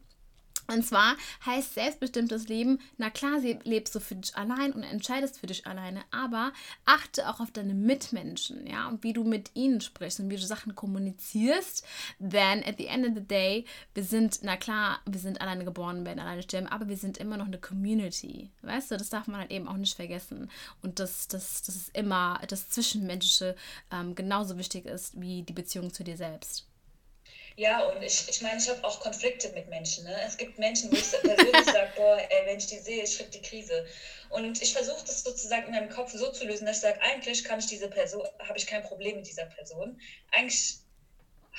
Und zwar heißt selbstbestimmtes Leben, na klar, lebst du für dich allein und entscheidest für dich alleine, aber achte auch auf deine Mitmenschen, ja, und wie du mit ihnen sprichst und wie du Sachen kommunizierst. Denn at the end of the day, wir sind, na klar, wir sind alleine geboren, werden alleine sterben, aber wir sind immer noch eine Community. Weißt du, das darf man halt eben auch nicht vergessen. Und das, das, das ist immer das Zwischenmenschliche ähm, genauso wichtig ist wie die Beziehung zu dir selbst. Ja, und ich, ich meine, ich habe auch Konflikte mit Menschen. Ne? Es gibt Menschen, wo ich persönlich sage, boah, ey, wenn ich die sehe, ich kriege die Krise. Und ich versuche das sozusagen in meinem Kopf so zu lösen, dass ich sage, eigentlich kann ich diese Person, habe ich kein Problem mit dieser Person. Eigentlich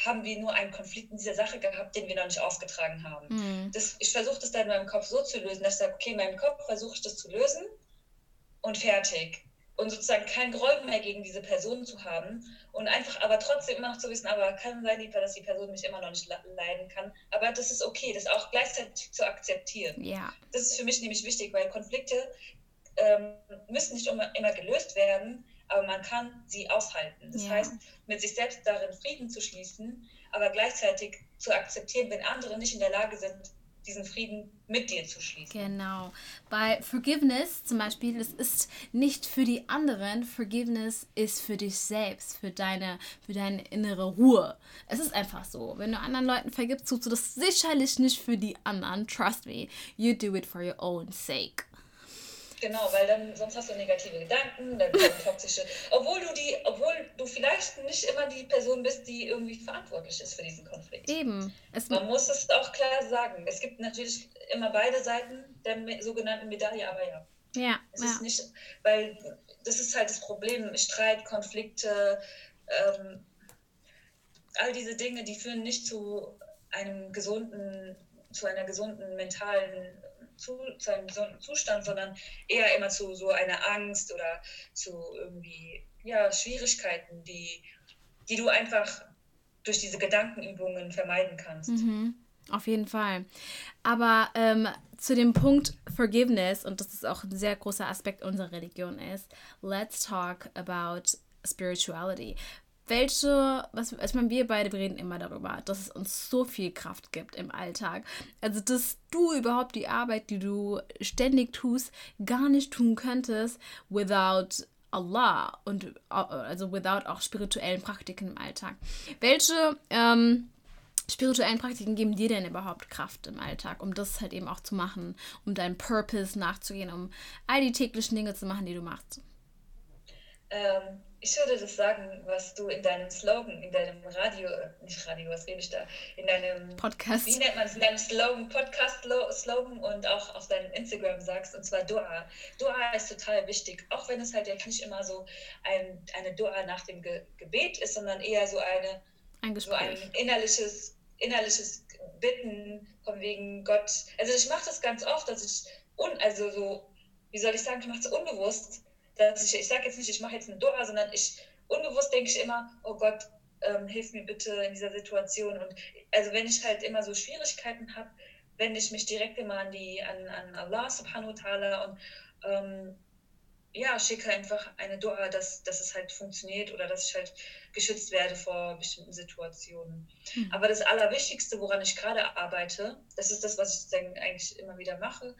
haben wir nur einen Konflikt in dieser Sache gehabt, den wir noch nicht ausgetragen haben. Mhm. Das, ich versuche das dann in meinem Kopf so zu lösen, dass ich sage, okay, in meinem Kopf versuche ich das zu lösen und fertig und sozusagen kein Groll mehr gegen diese Person zu haben und einfach aber trotzdem immer noch zu wissen, aber kann sein, dass die Person mich immer noch nicht leiden kann, aber das ist okay, das auch gleichzeitig zu akzeptieren. Ja. Das ist für mich nämlich wichtig, weil Konflikte ähm, müssen nicht immer, immer gelöst werden, aber man kann sie aushalten. Das ja. heißt, mit sich selbst darin Frieden zu schließen, aber gleichzeitig zu akzeptieren, wenn andere nicht in der Lage sind, diesen Frieden mit dir zu schließen. Genau. Bei Forgiveness zum Beispiel, es ist nicht für die anderen, Forgiveness ist für dich selbst, für deine, für deine innere Ruhe. Es ist einfach so. Wenn du anderen Leuten vergibst, tust du das sicherlich nicht für die anderen. Trust me, you do it for your own sake. Genau, weil dann sonst hast du negative Gedanken, dann kommen toxische, obwohl du die, obwohl du vielleicht nicht immer die Person bist, die irgendwie verantwortlich ist für diesen Konflikt. Eben. Es Man muss es auch klar sagen. Es gibt natürlich immer beide Seiten der sogenannten Medaille, aber ja. Ja. Es ja. ist nicht, weil das ist halt das Problem. Streit, Konflikte, ähm, all diese Dinge, die führen nicht zu einem gesunden, zu einer gesunden mentalen zu, zu einem gesunden Zustand, sondern eher immer zu so einer Angst oder zu irgendwie ja, Schwierigkeiten, die, die du einfach durch diese Gedankenübungen vermeiden kannst. Mhm. Auf jeden Fall. Aber ähm, zu dem Punkt Forgiveness, und das ist auch ein sehr großer Aspekt unserer Religion ist, let's talk about spirituality welche, was, ich meine, wir beide reden immer darüber, dass es uns so viel Kraft gibt im Alltag. Also, dass du überhaupt die Arbeit, die du ständig tust, gar nicht tun könntest without Allah und also without auch spirituellen Praktiken im Alltag. Welche ähm, spirituellen Praktiken geben dir denn überhaupt Kraft im Alltag, um das halt eben auch zu machen, um deinem Purpose nachzugehen, um all die täglichen Dinge zu machen, die du machst? Ähm, ich würde das sagen, was du in deinem Slogan, in deinem Radio, nicht Radio, was rede ich da, in deinem Podcast. Wie nennt man es? In deinem Slogan, Podcast-Slogan und auch auf deinem Instagram sagst, und zwar Dua. Dua ist total wichtig, auch wenn es halt jetzt nicht immer so ein, eine Dua nach dem Ge Gebet ist, sondern eher so eine ein, so ein innerliches, innerliches Bitten von wegen Gott. Also ich mache das ganz oft, dass ich un, also so, wie soll ich sagen, ich mache es unbewusst dass ich, ich sage jetzt nicht, ich mache jetzt eine Dua, sondern ich unbewusst denke ich immer, oh Gott, ähm, hilf mir bitte in dieser Situation. Und also wenn ich halt immer so Schwierigkeiten habe, wende ich mich direkt immer an die, an, an Allah subhanahu wa ta'ala und ähm, ja, schicke einfach eine Dua, dass, dass es halt funktioniert oder dass ich halt geschützt werde vor bestimmten Situationen. Mhm. Aber das Allerwichtigste, woran ich gerade arbeite, das ist das, was ich dann eigentlich immer wieder mache,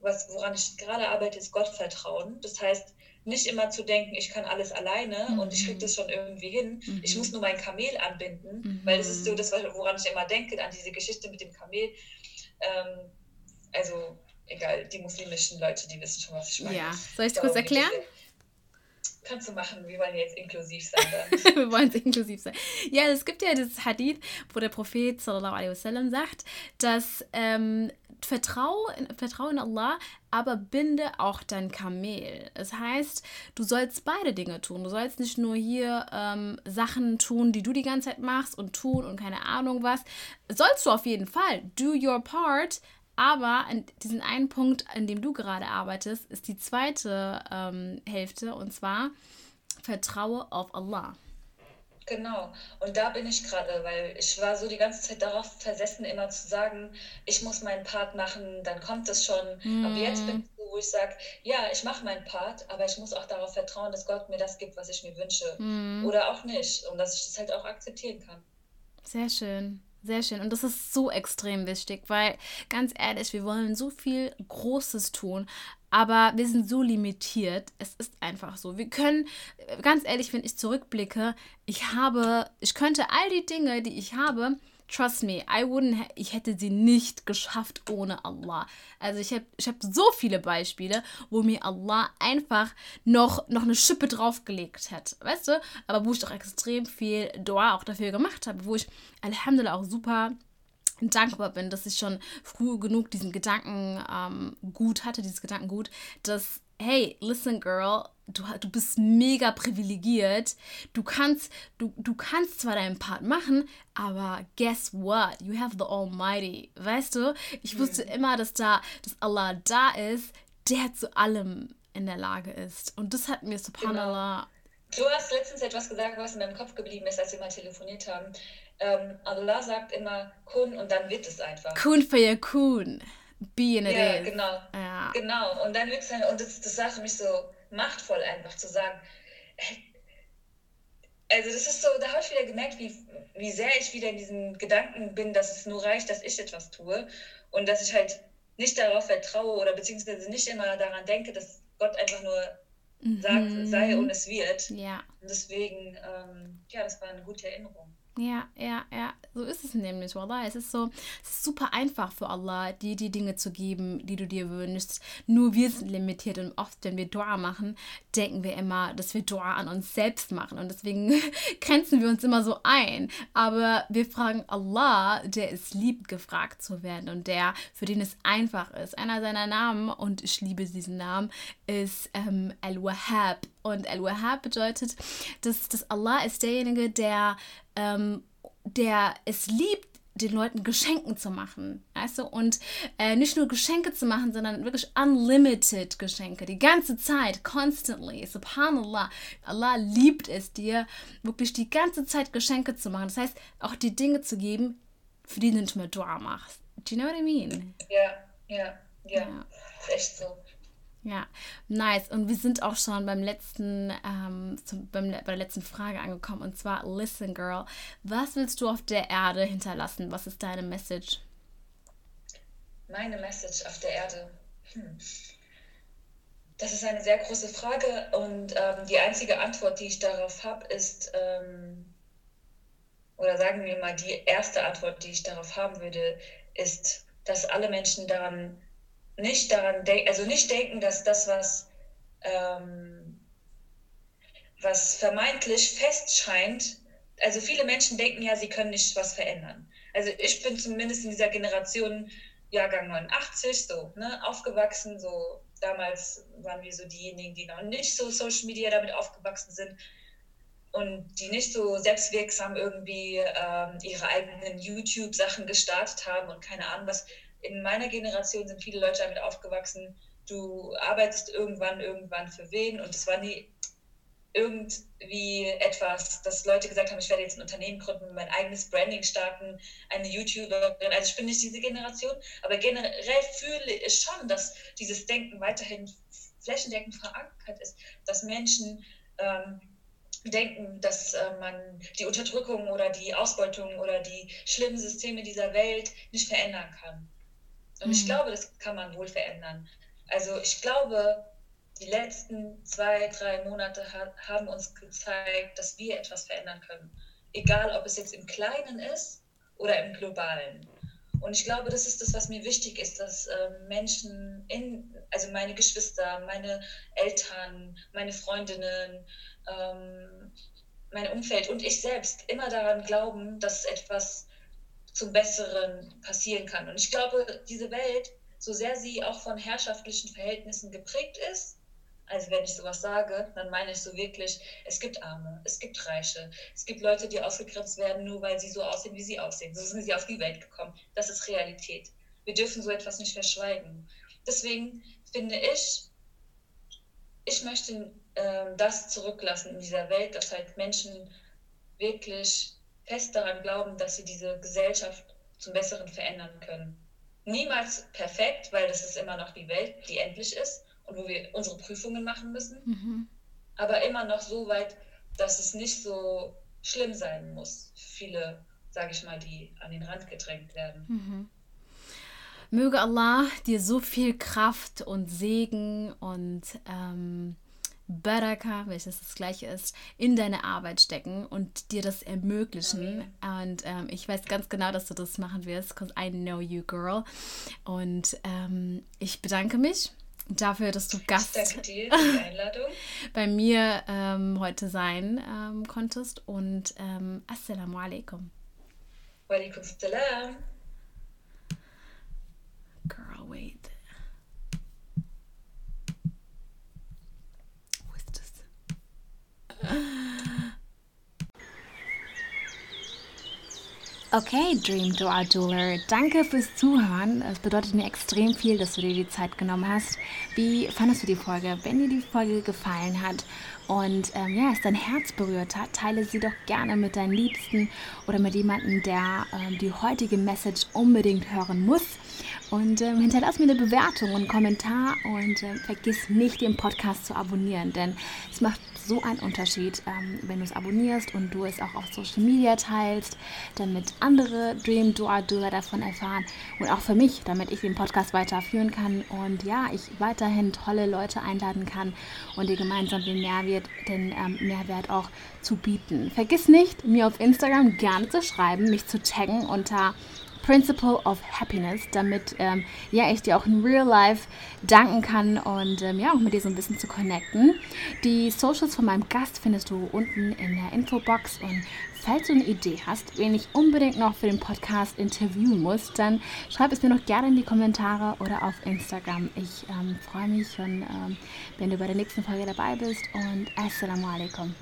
was, woran ich gerade arbeite, ist Gottvertrauen. Das heißt, nicht immer zu denken, ich kann alles alleine mhm. und ich kriege das schon irgendwie hin. Mhm. Ich muss nur mein Kamel anbinden, mhm. weil das ist so das, woran ich immer denke, an diese Geschichte mit dem Kamel. Ähm, also egal, die muslimischen Leute, die wissen schon, was ich meine. Ja, soll ich es kurz erklären? Kannst du machen, wir wollen jetzt inklusiv sein. wir wollen inklusiv sein. Ja, es gibt ja das Hadith, wo der Prophet sallallahu alaihi wasallam sagt, dass ähm, Vertraue, vertraue in Allah, aber binde auch dein Kamel. Das heißt, du sollst beide Dinge tun. Du sollst nicht nur hier ähm, Sachen tun, die du die ganze Zeit machst und tun und keine Ahnung was. Sollst du auf jeden Fall. Do your part. Aber an diesen einen Punkt, an dem du gerade arbeitest, ist die zweite ähm, Hälfte und zwar vertraue auf Allah. Genau. Und da bin ich gerade, weil ich war so die ganze Zeit darauf versessen, immer zu sagen, ich muss meinen Part machen, dann kommt es schon. Mm. Aber jetzt bin ich so, wo ich sage, ja, ich mache meinen Part, aber ich muss auch darauf vertrauen, dass Gott mir das gibt, was ich mir wünsche. Mm. Oder auch nicht. Und dass ich das halt auch akzeptieren kann. Sehr schön. Sehr schön. Und das ist so extrem wichtig, weil ganz ehrlich, wir wollen so viel Großes tun, aber wir sind so limitiert. Es ist einfach so. Wir können, ganz ehrlich, wenn ich zurückblicke, ich habe, ich könnte all die Dinge, die ich habe, trust me, I wouldn't, ich hätte sie nicht geschafft ohne Allah. Also ich habe ich hab so viele Beispiele, wo mir Allah einfach noch, noch eine Schippe draufgelegt hat, weißt du? Aber wo ich doch extrem viel Dua auch dafür gemacht habe, wo ich Alhamdulillah auch super dankbar bin, dass ich schon früh genug diesen Gedanken ähm, gut hatte, dieses Gedankengut, dass, hey, listen, girl, du, du bist mega privilegiert. Du kannst, du, du kannst zwar deinen Part machen, aber guess what? You have the Almighty. Weißt du? Ich wusste immer, dass da, dass Allah da ist, der zu allem in der Lage ist. Und das hat mir subhanallah. Genau. Du hast letztens etwas gesagt, was in meinem Kopf geblieben ist, als wir mal telefoniert haben ähm, Allah sagt immer Kun und dann wird es einfach. Kun für ihr Kun. Be in it ja, is. Genau. Ja, genau. Und dann wird es und das, das war für mich so machtvoll einfach zu sagen, also das ist so, da habe ich wieder gemerkt, wie, wie sehr ich wieder in diesem Gedanken bin, dass es nur reicht, dass ich etwas tue und dass ich halt nicht darauf vertraue oder beziehungsweise nicht immer daran denke, dass Gott einfach nur sagt, mhm. sei und es wird. Ja. Und deswegen, ähm, ja, das war eine gute Erinnerung. Ja, ja, ja, so ist es nämlich, Wallah. Es ist so, es ist super einfach für Allah, dir die Dinge zu geben, die du dir wünschst. Nur wir sind limitiert und oft, wenn wir Dua machen, denken wir immer, dass wir Dua an uns selbst machen und deswegen grenzen wir uns immer so ein. Aber wir fragen Allah, der es liebt, gefragt zu werden und der, für den es einfach ist. Einer seiner Namen, und ich liebe diesen Namen, ist ähm, Al-Wahhab. Und Al-Wahhab bedeutet, dass, dass Allah ist derjenige, der ähm, der es liebt, den Leuten Geschenken zu machen, weißt du? Und äh, nicht nur Geschenke zu machen, sondern wirklich unlimited Geschenke, die ganze Zeit, constantly. Subhanallah, Allah liebt es dir, wirklich die ganze Zeit Geschenke zu machen. Das heißt, auch die Dinge zu geben, für die du nicht mehr Dua machst. Do you know what I mean? Ja, ja, ja, ja. echt so. Ja, nice. Und wir sind auch schon beim letzten, ähm, zum, beim, bei der letzten Frage angekommen. Und zwar, listen, girl, was willst du auf der Erde hinterlassen? Was ist deine Message? Meine Message auf der Erde. Hm. Das ist eine sehr große Frage und ähm, die einzige Antwort, die ich darauf habe, ist, ähm, oder sagen wir mal, die erste Antwort, die ich darauf haben würde, ist, dass alle Menschen daran nicht daran denken, also nicht denken, dass das, was, ähm, was vermeintlich fest scheint, also viele Menschen denken ja, sie können nicht was verändern. Also ich bin zumindest in dieser Generation Jahrgang 89 so, ne, aufgewachsen, so damals waren wir so diejenigen, die noch nicht so Social Media damit aufgewachsen sind und die nicht so selbstwirksam irgendwie ähm, ihre eigenen YouTube-Sachen gestartet haben und keine Ahnung was in meiner Generation sind viele Leute damit aufgewachsen, du arbeitest irgendwann, irgendwann für wen und es war nie irgendwie etwas, dass Leute gesagt haben, ich werde jetzt ein Unternehmen gründen, mein eigenes Branding starten, eine YouTuberin. Also ich bin nicht diese Generation, aber generell fühle ich schon, dass dieses Denken weiterhin flächendeckend verankert ist, dass Menschen ähm, denken, dass äh, man die Unterdrückung oder die Ausbeutung oder die schlimmen Systeme dieser Welt nicht verändern kann. Und mhm. ich glaube, das kann man wohl verändern. Also ich glaube, die letzten zwei, drei Monate ha haben uns gezeigt, dass wir etwas verändern können. Egal, ob es jetzt im Kleinen ist oder im Globalen. Und ich glaube, das ist das, was mir wichtig ist, dass äh, Menschen, in, also meine Geschwister, meine Eltern, meine Freundinnen, ähm, mein Umfeld und ich selbst immer daran glauben, dass etwas zum Besseren passieren kann. Und ich glaube, diese Welt, so sehr sie auch von herrschaftlichen Verhältnissen geprägt ist, also wenn ich sowas sage, dann meine ich so wirklich, es gibt Arme, es gibt Reiche, es gibt Leute, die ausgegrenzt werden, nur weil sie so aussehen, wie sie aussehen. So sind sie auf die Welt gekommen. Das ist Realität. Wir dürfen so etwas nicht verschweigen. Deswegen finde ich, ich möchte äh, das zurücklassen in dieser Welt, dass halt Menschen wirklich fest daran glauben, dass sie diese Gesellschaft zum Besseren verändern können. Niemals perfekt, weil das ist immer noch die Welt, die endlich ist und wo wir unsere Prüfungen machen müssen. Mhm. Aber immer noch so weit, dass es nicht so schlimm sein muss. Viele, sage ich mal, die an den Rand gedrängt werden. Mhm. Möge Allah dir so viel Kraft und Segen und ähm, Baraka, welches das gleiche ist, in deine Arbeit stecken und dir das ermöglichen. Okay. Und ähm, ich weiß ganz genau, dass du das machen wirst, because I know you, girl. Und ähm, ich bedanke mich dafür, dass du Gast bei mir ähm, heute sein ähm, konntest. Und ähm, Assalamu alaikum. Wa alaikum salam. Girl, wait. Wo ist das? Okay, Dream Dua Jeweler, danke fürs Zuhören. Es bedeutet mir extrem viel, dass du dir die Zeit genommen hast. Wie fandest du die Folge? Wenn dir die Folge gefallen hat und ähm, ja, es dein Herz berührt hat, teile sie doch gerne mit deinen Liebsten oder mit jemandem, der ähm, die heutige Message unbedingt hören muss. Und ähm, hinterlass mir eine Bewertung und einen Kommentar und äh, vergiss nicht, den Podcast zu abonnieren, denn es macht so einen Unterschied, ähm, wenn du es abonnierst und du es auch auf Social Media teilst, damit andere Dream Dua Dula davon erfahren und auch für mich, damit ich den Podcast weiterführen kann und ja, ich weiterhin tolle Leute einladen kann und dir gemeinsam den Mehrwert, den ähm, Mehrwert auch zu bieten. Vergiss nicht, mir auf Instagram gerne zu schreiben, mich zu taggen unter Principle of Happiness, damit ähm, ja, ich dir auch in Real Life danken kann und ähm, ja, auch mit dir so ein bisschen zu connecten. Die Socials von meinem Gast findest du unten in der Infobox und falls du eine Idee hast, wen ich unbedingt noch für den Podcast interviewen muss, dann schreib es mir noch gerne in die Kommentare oder auf Instagram. Ich ähm, freue mich schon, ähm, wenn du bei der nächsten Folge dabei bist und Assalamu alaikum.